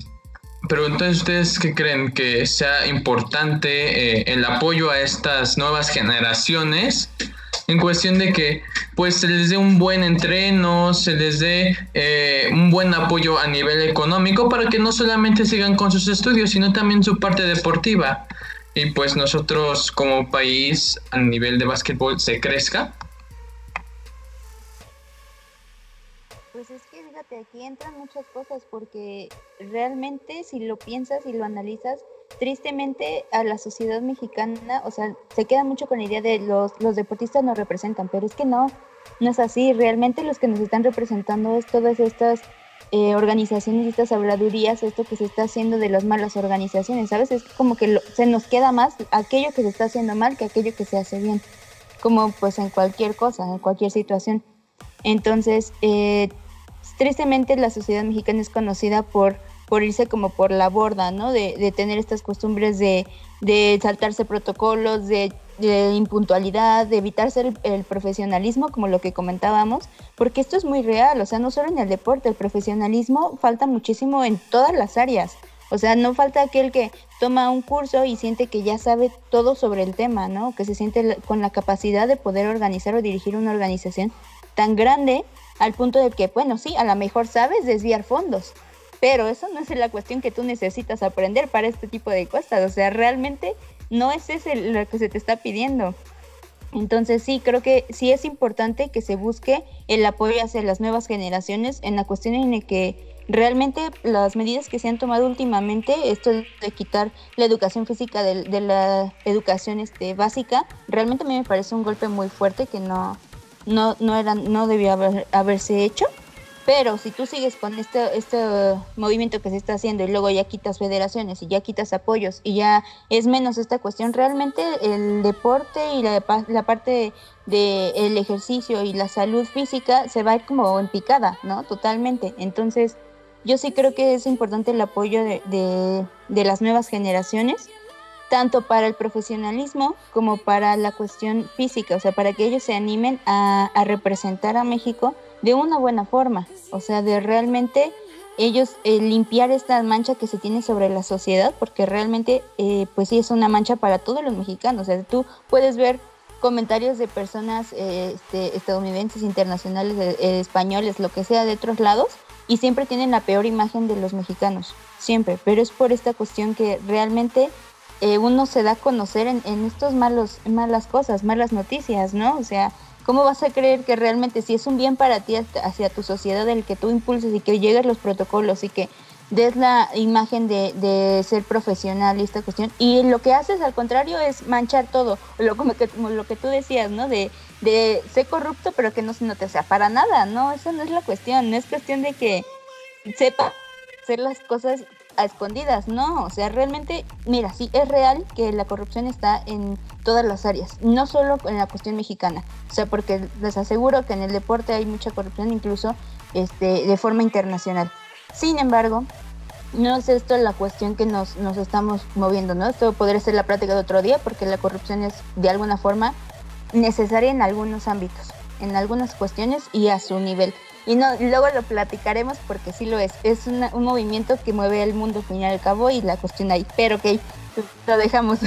pero entonces ustedes qué creen que sea importante eh, el apoyo a estas nuevas generaciones en cuestión de que pues se les dé un buen entreno, se les dé eh, un buen apoyo a nivel económico para que no solamente sigan con sus estudios, sino también su parte deportiva. Y pues nosotros como país a nivel de básquetbol se crezca. Que aquí entran muchas cosas porque realmente si lo piensas y lo analizas, tristemente a la sociedad mexicana, o sea, se queda mucho con la idea de los, los deportistas nos representan, pero es que no, no es así. Realmente los que nos están representando es todas estas eh, organizaciones estas habladurías, esto que se está haciendo de las malas organizaciones, ¿sabes? Es como que se nos queda más aquello que se está haciendo mal que aquello que se hace bien, como pues en cualquier cosa, en cualquier situación. Entonces, eh, tristemente la sociedad mexicana es conocida por por irse como por la borda, ¿no? De, de tener estas costumbres de, saltarse protocolos, de, de, impuntualidad, de evitarse el, el, profesionalismo, como lo que comentábamos, porque esto es muy real, o sea, no solo en el deporte, el profesionalismo falta muchísimo en todas las áreas. O sea, no falta aquel que toma un curso y siente que ya sabe todo sobre el tema, ¿no? Que se siente con la capacidad de poder organizar o dirigir una organización tan grande al punto de que, bueno, sí, a lo mejor sabes desviar fondos, pero eso no es la cuestión que tú necesitas aprender para este tipo de cosas. O sea, realmente no es ese lo que se te está pidiendo. Entonces sí, creo que sí es importante que se busque el apoyo hacia las nuevas generaciones en la cuestión en la que realmente las medidas que se han tomado últimamente, esto de quitar la educación física de, de la educación este, básica, realmente a mí me parece un golpe muy fuerte que no, no, no, era, no debía haber, haberse hecho. Pero si tú sigues con este, este movimiento que se está haciendo y luego ya quitas federaciones y ya quitas apoyos y ya es menos esta cuestión, realmente el deporte y la, la parte del de ejercicio y la salud física se va a ir como en picada, ¿no? Totalmente. Entonces, yo sí creo que es importante el apoyo de, de las nuevas generaciones tanto para el profesionalismo como para la cuestión física, o sea, para que ellos se animen a, representar a México de una buena forma, o sea, de realmente ellos eh, limpiar esta mancha que se tiene sobre la sociedad, porque realmente, eh, pues sí, es una mancha para todos los mexicanos, o sea, tú puedes ver comentarios de personas eh, este, estadounidenses, internacionales, eh, españoles, lo que sea, de otros lados, y siempre tienen la peor imagen de los mexicanos, siempre, pero es por esta cuestión que realmente eh, uno se da a conocer en, en estos malos, malas cosas, malas noticias, ¿no? O sea, ¿cómo vas a creer que realmente si es un bien para ti hacia tu sociedad el que tú impulses y que llegues los protocolos y que des la imagen de, de, ser profesional y esta cuestión. Y lo que haces al contrario es manchar todo, lo, como, que, como lo que tú decías, ¿no? De, de ser corrupto pero que no se note, o sea, para nada, ¿no? Esa no es la cuestión, no es cuestión de que sepa hacer las cosas escondidas, no, o sea, realmente, mira, sí es real que la corrupción está en todas las áreas, no solo en la cuestión mexicana, o sea, porque les aseguro que en el deporte hay mucha corrupción incluso este, de forma internacional. Sin embargo, no es esto la cuestión que nos, nos estamos moviendo, ¿no? Esto podría ser la práctica de otro día porque la corrupción es de alguna forma necesaria en algunos ámbitos, en algunas cuestiones y a su nivel. Y, no, luego lo platicaremos porque sí lo es. Es una, un movimiento que mueve el mundo al fin y al cabo y la cuestión ahí. Pero ok, lo dejamos.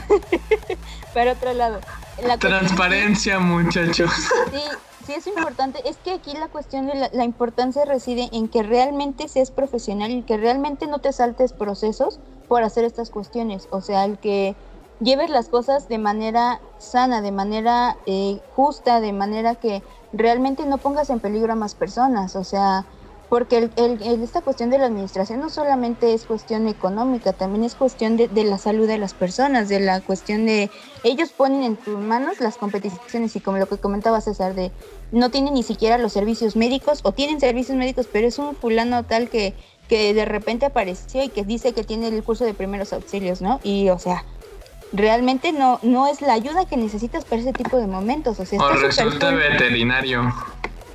Para otro lado. La Transparencia, cuestión, muchachos. Sí, sí es importante. Es que aquí la cuestión de la, la, importancia reside en que realmente seas profesional y que realmente no te saltes procesos por hacer estas cuestiones. O sea, el que lleves las cosas de manera sana, de manera eh, justa, de manera que realmente no pongas en peligro a más personas, o sea, porque el, el, esta cuestión de la administración no solamente es cuestión económica, también es cuestión de, de, la salud de las personas, de la cuestión de ellos ponen en tus manos las competiciones y como lo que comentaba César, de no tienen ni siquiera los servicios médicos o tienen servicios médicos, pero es un fulano tal que, que de repente apareció y que dice que tiene el curso de primeros auxilios, ¿no? Y o sea, realmente no, no es la ayuda que necesitas para ese tipo de momentos. O, sea, o resulta veterinario.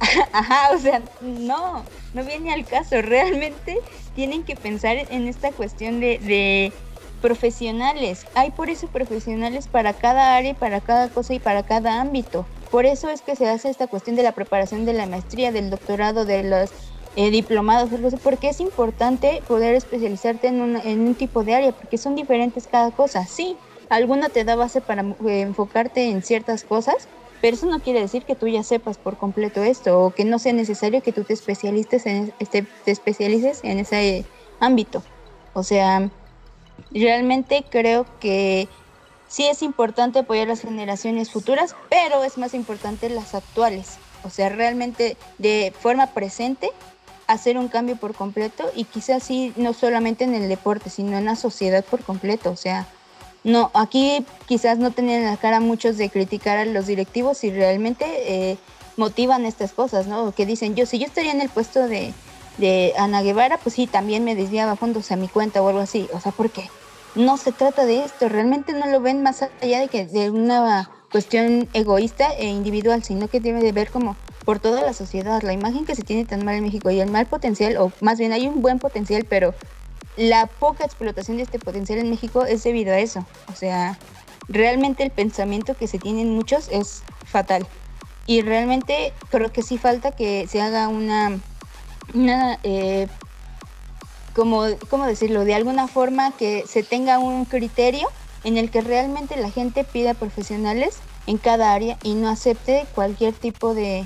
Ajá, o sea, no, no viene al caso. Realmente tienen que pensar en esta cuestión de, de profesionales. Hay por eso profesionales para cada área, para cada cosa y para cada ámbito. Por eso es que se hace esta cuestión de la preparación de la maestría, del doctorado, de los eh, diplomados, porque es importante poder especializarte en, un tipo de área, porque son diferentes cada cosa. Sí, alguna te da base para eh, enfocarte en ciertas cosas, pero eso no quiere decir que tú ya sepas por completo esto o que no sea necesario que tú te especialices en, este, te especialices en ese ámbito. O sea, realmente creo que sí es importante apoyar las generaciones futuras, pero es más importante las actuales. O sea, realmente de forma presente hacer un cambio por completo y quizás sí, no solamente en el deporte, sino en la sociedad por completo. O sea, no, aquí quizás no tenían la cara muchos de criticar a los directivos y realmente eh, motivan estas cosas, ¿no? Que dicen, yo si yo estaría en el puesto de, de Ana Guevara, pues sí, también me desviaba fondos a mi cuenta o algo así. O sea, ¿por qué? No se trata de esto, realmente no lo ven más allá de que de una cuestión egoísta e individual, sino que debe de ver como por toda la sociedad, la imagen que se tiene tan mal en México y el mal potencial, o más bien hay un buen potencial, pero la poca explotación de este potencial en México es debido a eso. O sea, realmente el pensamiento que se tienen muchos es fatal. Y realmente creo que sí falta que se haga una, una eh, como, ¿cómo decirlo? De alguna forma que se tenga un criterio en el que realmente la gente pida profesionales en cada área y no acepte cualquier tipo de,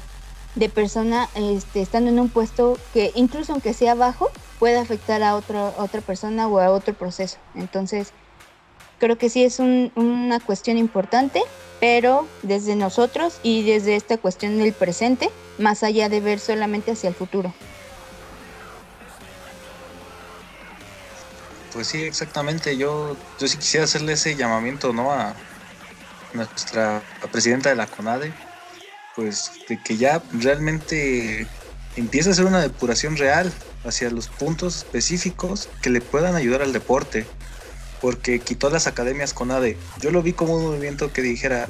de persona este, estando en un puesto que incluso aunque sea bajo puede afectar a otra, otra persona o a otro proceso. Entonces, creo que sí es una cuestión importante, pero desde nosotros y desde esta cuestión del presente, más allá de ver solamente hacia el futuro. Pues sí, exactamente. Yo, yo sí quisiera hacerle ese llamamiento, ¿no? A nuestra presidenta de la CONADE, pues de que ya realmente empiece a hacer una depuración real hacia los puntos específicos que le puedan ayudar al deporte, porque quitó las academias CONADE. Yo lo vi como un movimiento que dijera,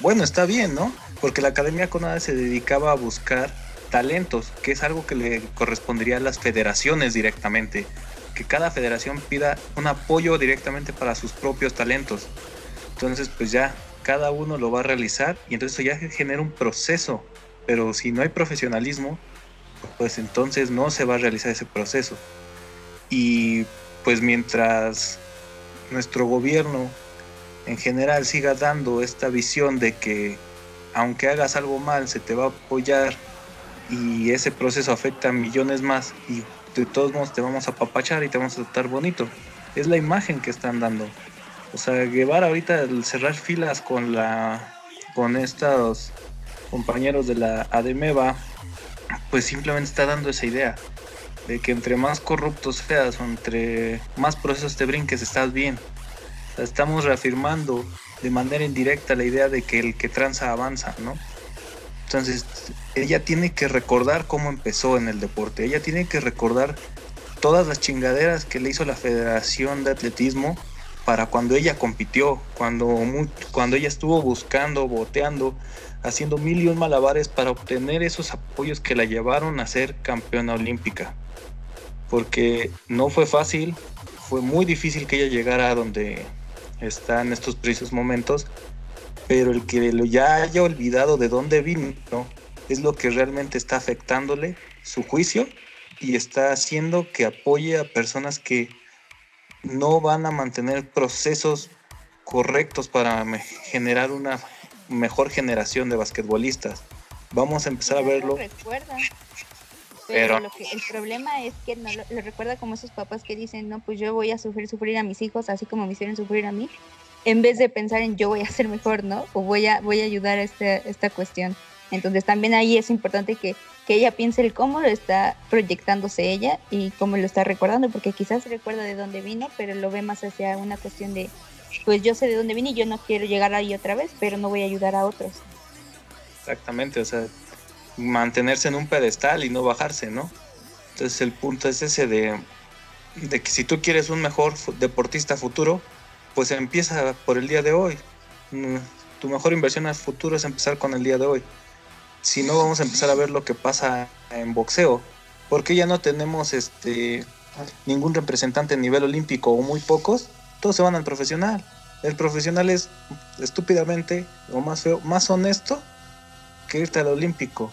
bueno, está bien, ¿no? Porque la academia CONADE se dedicaba a buscar talentos, que es algo que le correspondería a las federaciones directamente, que cada federación pida un apoyo directamente para sus propios talentos. Entonces, pues ya cada uno lo va a realizar y entonces ya genera un proceso. Pero si no hay profesionalismo, pues entonces no se va a realizar ese proceso. Y pues mientras nuestro gobierno en general siga dando esta visión de que aunque hagas algo mal se te va a apoyar y ese proceso afecta a millones más y de todos modos te vamos a apapachar y te vamos a tratar bonito. Es la imagen que están dando. O sea, Guevara ahorita cerrar filas con la con estos compañeros de la ADEMEVA, pues simplemente está dando esa idea de que entre más corruptos seas o entre más procesos te brinques estás bien. Estamos reafirmando de manera indirecta la idea de que el que tranza avanza, ¿no? Entonces, ella tiene que recordar cómo empezó en el deporte, ella tiene que recordar todas las chingaderas que le hizo la Federación de Atletismo para cuando ella compitió, cuando, cuando ella estuvo buscando, boteando, haciendo mil y un malabares para obtener esos apoyos que la llevaron a ser campeona olímpica. Porque no fue fácil, fue muy difícil que ella llegara a donde está en estos precisos momentos, pero el que ya haya olvidado de dónde vino es lo que realmente está afectándole su juicio y está haciendo que apoye a personas que no van a mantener procesos correctos para generar una mejor generación de basquetbolistas. Vamos a empezar a verlo. recuerda. Pero, lo que, el problema es que no lo, recuerda como esos papás que dicen, no, pues yo voy a sufrir, sufrir a mis hijos, así como me hicieron sufrir a mí, en vez de pensar en yo voy a ser mejor, ¿no? O voy a, voy a ayudar a este, esta cuestión. Entonces también ahí es importante que que ella piense el cómo lo está proyectándose ella y cómo lo está recordando, porque quizás recuerda de dónde vino, pero lo ve más hacia una cuestión de, pues yo sé de dónde vine y yo no quiero llegar ahí otra vez, pero no voy a ayudar a otros. Exactamente, o sea, mantenerse en un pedestal y no bajarse, ¿no? Entonces el punto es ese de, de que si tú quieres un mejor deportista futuro, pues empieza por el día de hoy. Mm, tu mejor inversión al futuro es empezar con el día de hoy si no vamos a empezar a ver lo que pasa en boxeo, porque ya no tenemos este ningún representante a nivel olímpico o muy pocos, todos se van al profesional. El profesional es estúpidamente o más feo, más honesto que irte al olímpico.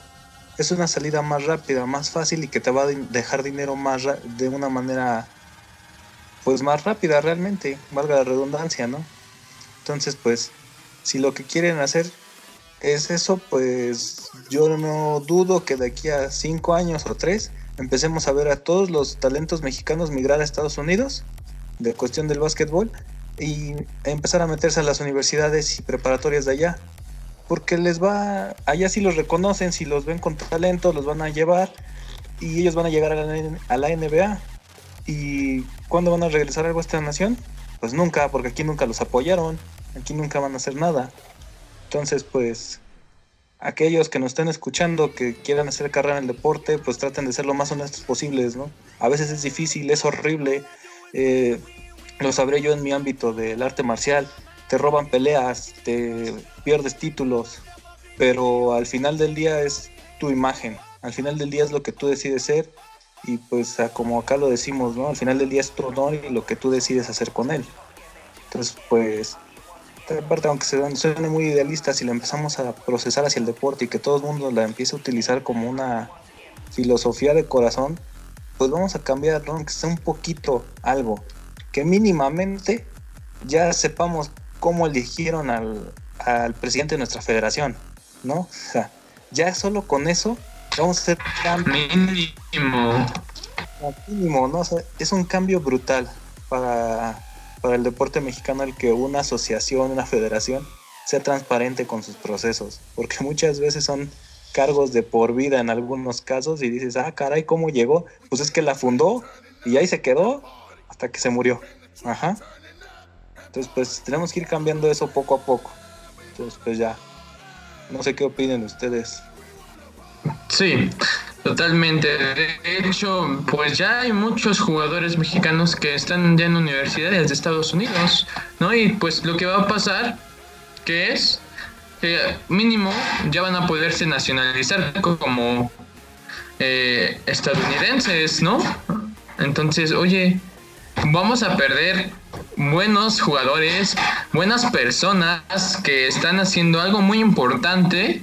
es una salida más rápida, más fácil y que te va a dejar dinero más de una manera pues más rápida realmente, valga la redundancia, ¿no? Entonces, pues si lo que quieren hacer es eso, pues yo no dudo que de aquí a cinco años o tres empecemos a ver a todos los talentos mexicanos migrar a Estados Unidos de cuestión del básquetbol y empezar a meterse a las universidades y preparatorias de allá. Porque les va, allá si los reconocen, si los ven con talento, los van a llevar y ellos van a llegar a la, a la NBA. ¿Y cuándo van a regresar a esta nación? Pues nunca, porque aquí nunca los apoyaron, aquí nunca van a hacer nada. Entonces, pues, aquellos que nos estén escuchando, que quieran hacer carrera en el deporte, pues traten de ser lo más honestos posibles, ¿no? A veces es difícil, es horrible, eh, lo sabré yo en mi ámbito del arte marcial, te roban peleas, te pierdes títulos, pero al final del día es tu imagen, al final del día es lo que tú decides ser y pues como acá lo decimos, ¿no? Al final del día es tu honor y lo que tú decides hacer con él. Entonces, pues, aparte, aunque se suene muy idealista, si la empezamos a procesar hacia el deporte y que todo el mundo la empiece a utilizar como una filosofía de corazón, pues vamos a cambiar, ¿no? Aunque sea un poquito algo, que mínimamente ya sepamos cómo eligieron al, al presidente de nuestra federación, ¿no? O sea, ya solo con eso Vamos a hacer cambio. Mínimo. Mínimo, ¿no? es un cambio brutal para, para el deporte mexicano el que una asociación, una federación sea transparente con sus procesos, porque muchas veces son cargos de por vida en algunos casos y dices, ah, caray, ¿cómo llegó? Pues es que la fundó y ahí se quedó hasta que se murió. Ajá. Entonces, pues tenemos que ir cambiando eso poco a poco. Entonces, pues ya. No sé qué opinen ustedes. Sí, totalmente. De hecho, pues ya hay muchos jugadores mexicanos que están ya en universidades de Estados Unidos, ¿no? Y pues lo que va a pasar, que es que mínimo ya van a poderse nacionalizar como eh, estadounidenses, ¿no? Entonces, oye, vamos a perder buenos jugadores, buenas personas que están haciendo algo muy importante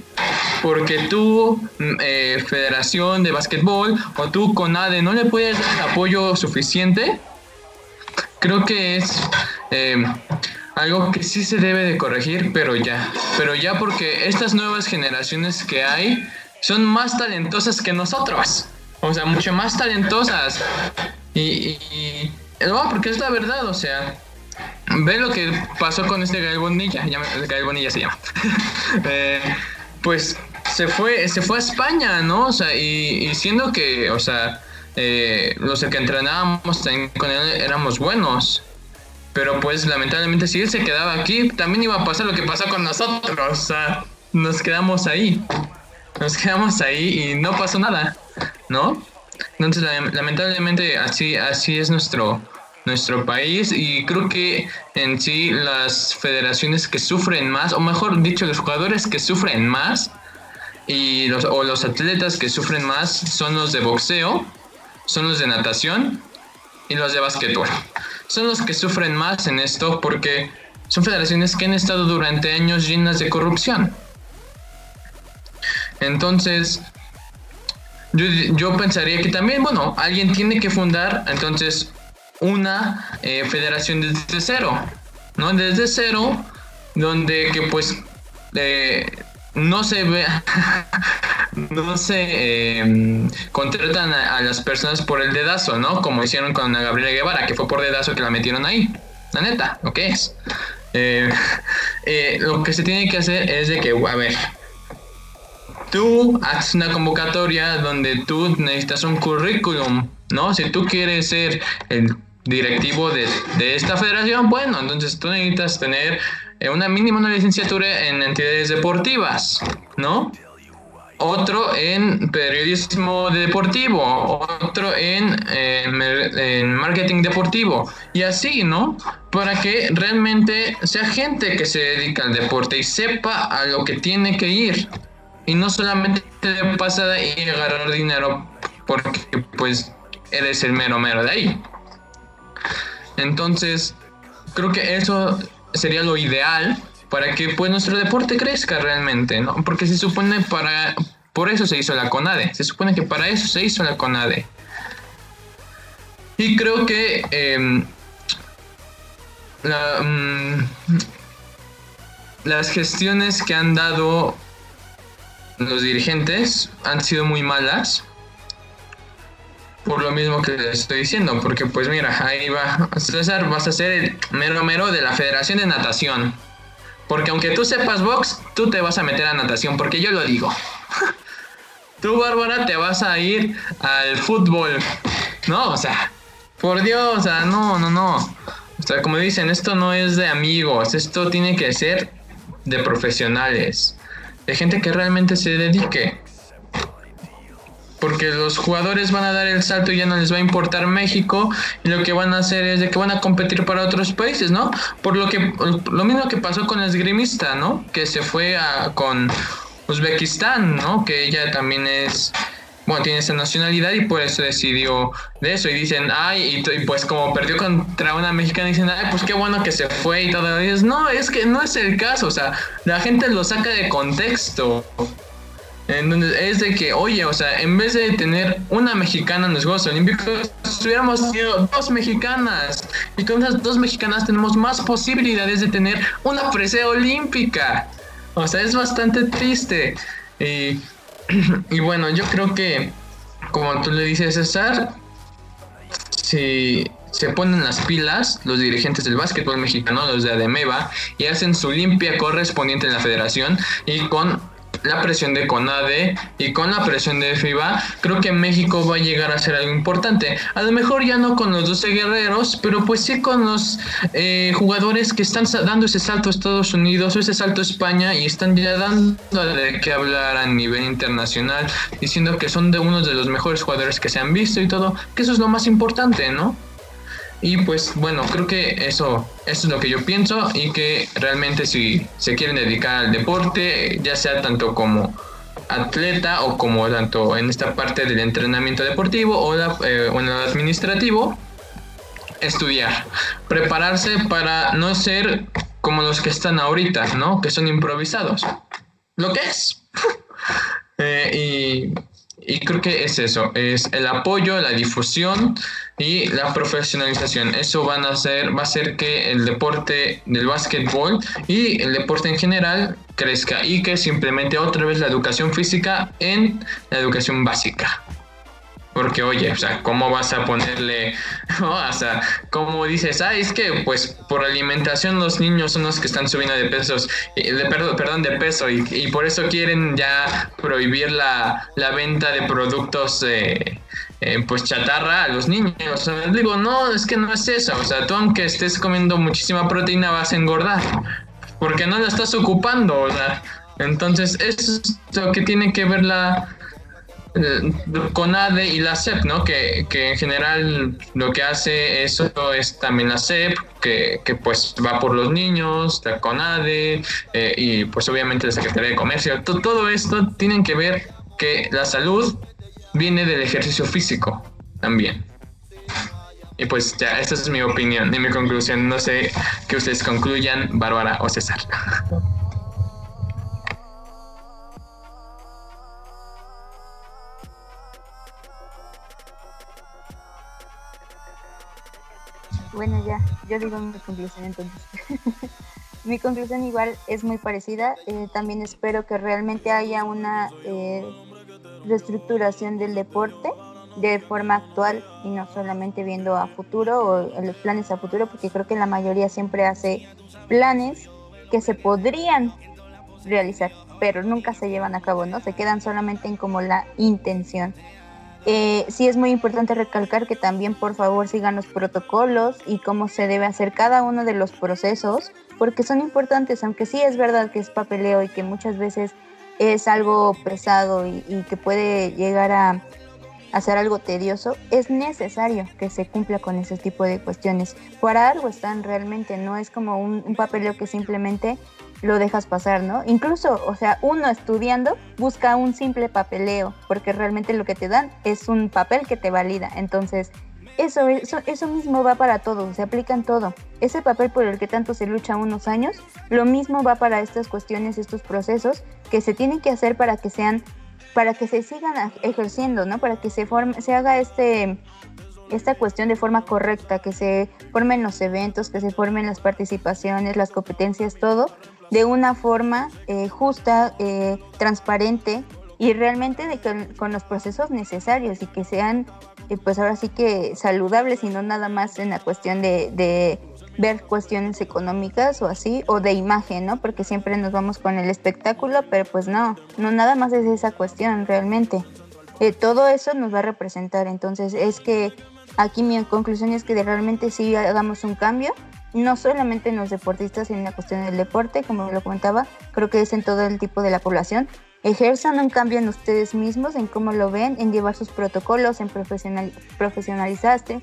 porque tú, mm, eh, Federación de Básquetbol, o tú, CONADE, no le puedes dar apoyo suficiente, creo que es eh, algo que sí se debe de corregir, pero ya, pero ya porque estas nuevas generaciones que hay son más talentosas que nosotros, o sea, mucho más talentosas. Y, no, porque es la verdad, o sea, ve lo que pasó con este Gael Bonilla, ya Bonilla se llama. eh, pues se fue, se fue a España, ¿no? O sea, y, siendo que, o sea, eh, los que entrenábamos con él éramos buenos. Pero pues lamentablemente si él se quedaba aquí, también iba a pasar lo que pasó con nosotros. O sea, nos quedamos ahí. Nos quedamos ahí y no pasó nada, ¿no? Entonces lamentablemente así, así es nuestro, nuestro país y creo que en sí las federaciones que sufren más, o mejor dicho, los jugadores que sufren más y los, o los atletas que sufren más son los de boxeo, son los de natación y los de básquetbol. Son los que sufren más en esto porque son federaciones que han estado durante años llenas de corrupción. Entonces, yo, yo pensaría que también, bueno, alguien tiene que fundar entonces una eh, federación desde cero, ¿no? Desde cero, donde que pues eh, no se ve, no se em, contratan a, las personas por el dedazo, ¿no? Como hicieron con Gabriela Guevara, que fue por dedazo que la metieron ahí. La neta, ¿lo que es? Eh, lo que se tiene que hacer es de que, a ver, tú haces una convocatoria donde tú necesitas un currículum, ¿no? Si tú quieres ser el directivo de, de esta federación, bueno, entonces tú necesitas tener eh, una mínima una licenciatura en entidades deportivas, ¿no? Otro en periodismo deportivo, otro en, en, marketing deportivo y así, ¿no? Para que realmente sea gente que se dedica al deporte y sepa a lo que tiene que ir y no solamente de pasada y agarrar dinero porque pues eres el mero mero de ahí. Entonces, creo que eso sería lo ideal para que pues nuestro deporte crezca realmente, ¿no? Porque se supone para Por eso se hizo la CONADE. Se supone que para eso se hizo la CONADE. Y creo que em, mm, las gestiones que han dado los dirigentes han sido muy malas. Por lo mismo que les estoy diciendo, porque pues mira, ahí va, César, vas a ser el mero mero de la Federación de Natación. Porque aunque tú sepas box, tú te vas a meter a natación, porque yo lo digo. tú, Bárbara, te vas a ir al fútbol. No, o sea, por Dios, o sea, no, no, no. O sea, como dicen, esto no es de amigos, esto tiene que ser de profesionales, de gente que realmente se dedique. Porque los jugadores van a dar el salto y ya no les va a importar México y lo que van a hacer es de que van a competir para otros países, ¿no? Por lo que lo mismo que pasó con el esgrimista, ¿no? Que se fue a, con Uzbekistán, ¿no? Que ella también es bueno, tiene esa nacionalidad y por eso decidió de eso. Y dicen, ay, y, pues como perdió contra una mexicana, dicen, ay, pues qué bueno que se fue y todo. Y dices, no, es que no es el caso, o sea, la gente lo saca de contexto. Entonces, es de que, oye, o sea, en vez de tener una mexicana en los Juegos Olímpicos, hubiéramos tenido dos mexicanas. Y con esas dos mexicanas tenemos más posibilidades de tener una presea olímpica. O sea, es bastante triste. Y y bueno, yo creo que, como tú le dices, César, si se ponen las pilas los dirigentes del básquetbol mexicano, los de Ademeva, y hacen su limpia correspondiente en la federación y con la presión de CONADE y con la presión de FIBA, creo que México va a llegar a ser algo importante. A lo mejor ya no con los 12 guerreros, pero pues sí con los eh, jugadores que están dando ese salto a Estados Unidos o ese salto a España y están ya dando de qué hablar a nivel internacional, diciendo que son de uno de los mejores jugadores que se han visto y todo, que eso es lo más importante, ¿no? Y pues bueno, creo que eso, eso es lo que yo pienso y que realmente si se quieren dedicar al deporte, ya sea tanto como atleta o como tanto en esta parte del entrenamiento deportivo o, eh, en lo administrativo, estudiar, prepararse para no ser como los que están ahorita, ¿no? Que son improvisados. Lo que es. Eh, y creo que es eso, es el apoyo, la difusión y la profesionalización. Eso van a hacer, va a hacer que el deporte del básquetbol y el deporte en general crezca y que simplemente otra vez la educación física en la educación básica. Porque oye, o sea, ¿cómo vas a ponerle, o sea, como dices, ah, es que pues por alimentación los niños son los que están subiendo de pesos, de, perdón, de peso y, por eso quieren ya prohibir la, venta de productos eh, eh, pues chatarra a los niños. Digo, no, es que no es eso, o sea, tú aunque estés comiendo muchísima proteína vas a engordar, porque no la estás ocupando, o sea, entonces eso es lo que tiene que ver la eh, CONADE y la CEP, ¿no? Que, en general lo que hace eso es también la CEP, que, pues va por los niños, la CONADE eh, y pues obviamente la Secretaría de Comercio. todo esto tienen que ver que la salud viene del ejercicio físico también. Y pues ya, esa es mi opinión y mi conclusión. No sé que ustedes concluyan, Bárbara o César. Bueno, ya, yo digo mi conclusión entonces. mi conclusión igual es muy parecida. Eh, también espero que realmente haya una eh, reestructuración del deporte de forma actual y no solamente viendo a futuro o los planes a futuro, porque creo que la mayoría siempre hace planes que se podrían realizar, pero nunca se llevan a cabo, ¿no? Se quedan solamente en como la intención. Eh, sí es muy importante recalcar que también por favor sigan los protocolos y cómo se debe hacer cada uno de los procesos, porque son importantes, aunque sí es verdad que es papeleo y que muchas veces es algo pesado y, que puede llegar a, hacer algo tedioso, es necesario que se cumpla con ese tipo de cuestiones. Para algo están realmente, no es como un, un papeleo que simplemente lo dejas pasar, ¿no? Incluso, o sea, uno estudiando busca un simple papeleo, porque realmente lo que te dan es un papel que te valida. Entonces, eso, eso, eso mismo va para todo, se aplica en todo. Ese papel por el que tanto se lucha unos años, lo mismo va para estas cuestiones, estos procesos que se tienen que hacer para que sean para que se sigan ejerciendo, ¿no? Para que se forme, se haga este esta cuestión de forma correcta, que se formen los eventos, que se formen las participaciones, las competencias, todo de una forma eh, justa, eh, transparente y realmente de con, los procesos necesarios y que sean, eh, pues ahora sí que saludables y no nada más en la cuestión de, de ver cuestiones económicas o así, o de imagen, ¿no? Porque siempre nos vamos con el espectáculo, pero pues no, no nada más es esa cuestión realmente. todo eso nos va a representar, entonces es que aquí mi conclusión es que realmente sí hagamos un cambio, no solamente en los deportistas, en la cuestión del deporte, como lo comentaba, creo que es en todo el tipo de la población. Ejerzan un cambio en ustedes mismos, en cómo lo ven, en llevar sus protocolos, en profesional, profesionalizarse,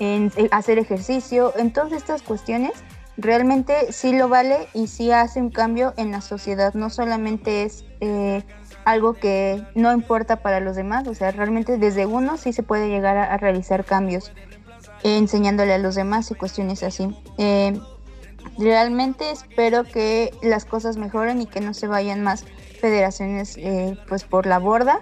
en hacer ejercicio, en todas estas cuestiones, realmente sí lo vale y sí hace un cambio en la sociedad. No solamente es eh, algo que no importa para los demás, o sea, realmente desde uno sí se puede llegar a, realizar cambios enseñándole a los demás y cuestiones así. Eh, realmente espero que las cosas mejoren y que no se vayan más federaciones eh, pues por la borda,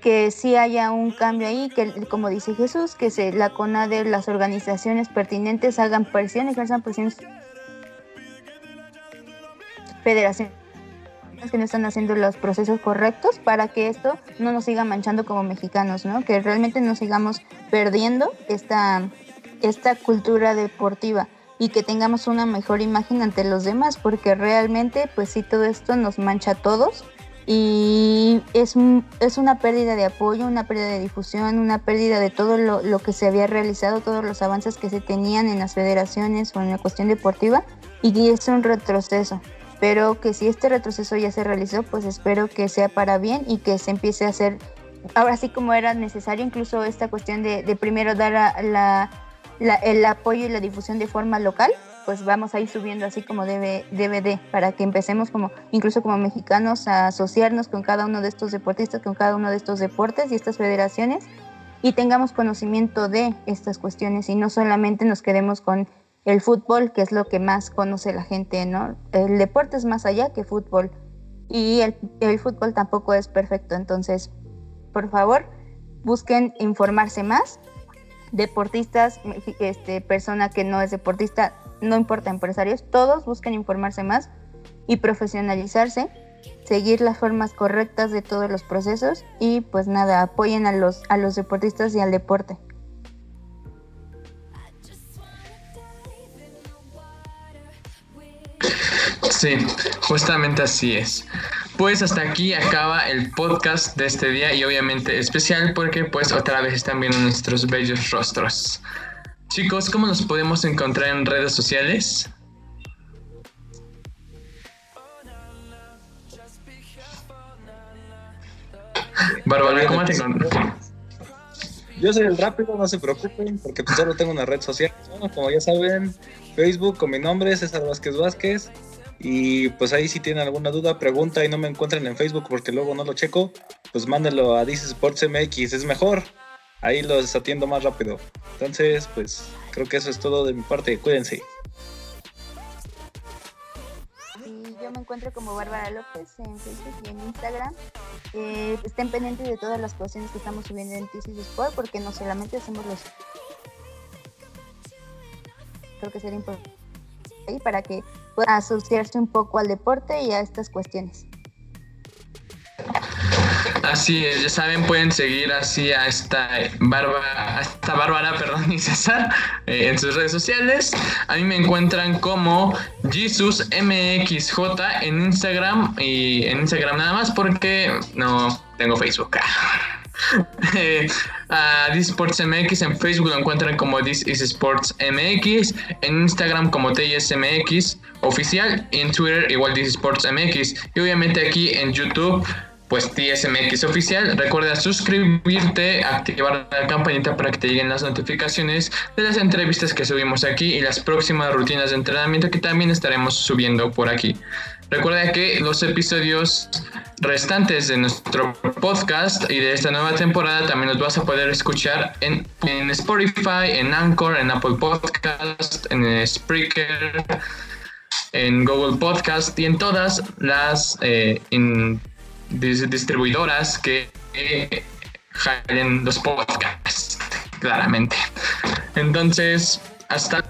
que sí haya un cambio ahí, que como dice Jesús, que se, la CONADE, las organizaciones pertinentes hagan presión, ejerzan presión federaciones que no están haciendo los procesos correctos para que esto no nos siga manchando como mexicanos, ¿no? Que realmente no sigamos perdiendo esta, esta cultura deportiva y que tengamos una mejor imagen ante los demás, porque realmente, pues sí, todo esto nos mancha a todos y es, es una pérdida de apoyo, una pérdida de difusión, una pérdida de todo lo, lo, que se había realizado, todos los avances que se tenían en las federaciones o en la cuestión deportiva, y es un retroceso. Pero que si este retroceso ya se realizó, pues espero que sea para bien y que se empiece a hacer, ahora sí como era necesario, incluso esta cuestión de, primero dar la, el apoyo y la difusión de forma local, pues vamos a ir subiendo así como debe, de, para que empecemos como, incluso como mexicanos, a asociarnos con cada uno de estos deportistas, con cada uno de estos deportes y estas federaciones y tengamos conocimiento de estas cuestiones y no solamente nos quedemos con el fútbol, que es lo que más conoce la gente, ¿no? El deporte es más allá que fútbol y el, fútbol tampoco es perfecto, entonces, por favor, busquen informarse más. Deportistas, este, persona que no es deportista, no importa, empresarios, todos busquen informarse más y profesionalizarse, seguir las formas correctas de todos los procesos y pues nada, apoyen a los, a los deportistas y al deporte. Sí, justamente así es. Pues hasta aquí acaba el podcast de este día y obviamente especial porque pues otra vez están viendo nuestros bellos rostros. Chicos, ¿cómo nos podemos encontrar en redes sociales? Bárbara, ¿cómo te encuentras? Yo soy el rápido, no se preocupen, porque pues solo tengo una red social. como ya saben, Facebook con mi nombre, César Vázquez Vázquez. Y pues ahí si tienen alguna duda, pregunta y no me encuentren en Facebook porque luego no lo checo, pues mándenlo a This Sports MX, es mejor. Ahí los atiendo más rápido. Entonces, pues creo que eso es todo de mi parte. Cuídense. yo me encuentro como Bárbara López en Facebook y en Instagram. Eh, estén pendientes de todas las cuestiones que estamos subiendo en TC Sport porque no solamente hacemos los... Creo que sería importante para que pueda asociarse un poco al deporte y a estas cuestiones. Así es, ya saben, pueden seguir así a esta Bárbara, esta Bárbara, perdón, y César eh, en sus redes sociales. A mí me encuentran como JesusMXJ en Instagram y en Instagram nada más porque no tengo Facebook. a This Sports MX en Facebook lo encuentran como This is Sports MX, en Instagram como TSMX oficial en Twitter igual This Sports MX y obviamente aquí en YouTube pues TSMX oficial. Recuerda suscribirte, activar la campanita para que te lleguen las notificaciones de las entrevistas que subimos aquí y las próximas rutinas de entrenamiento que también estaremos subiendo por aquí. Recuerda que los episodios restantes de nuestro podcast y de esta nueva temporada también los vas a poder escuchar en, Spotify, en Anchor, en Apple Podcast, en Spreaker, en Google Podcast y en todas las eh, distribuidoras que eh, los podcasts, claramente. Entonces, hasta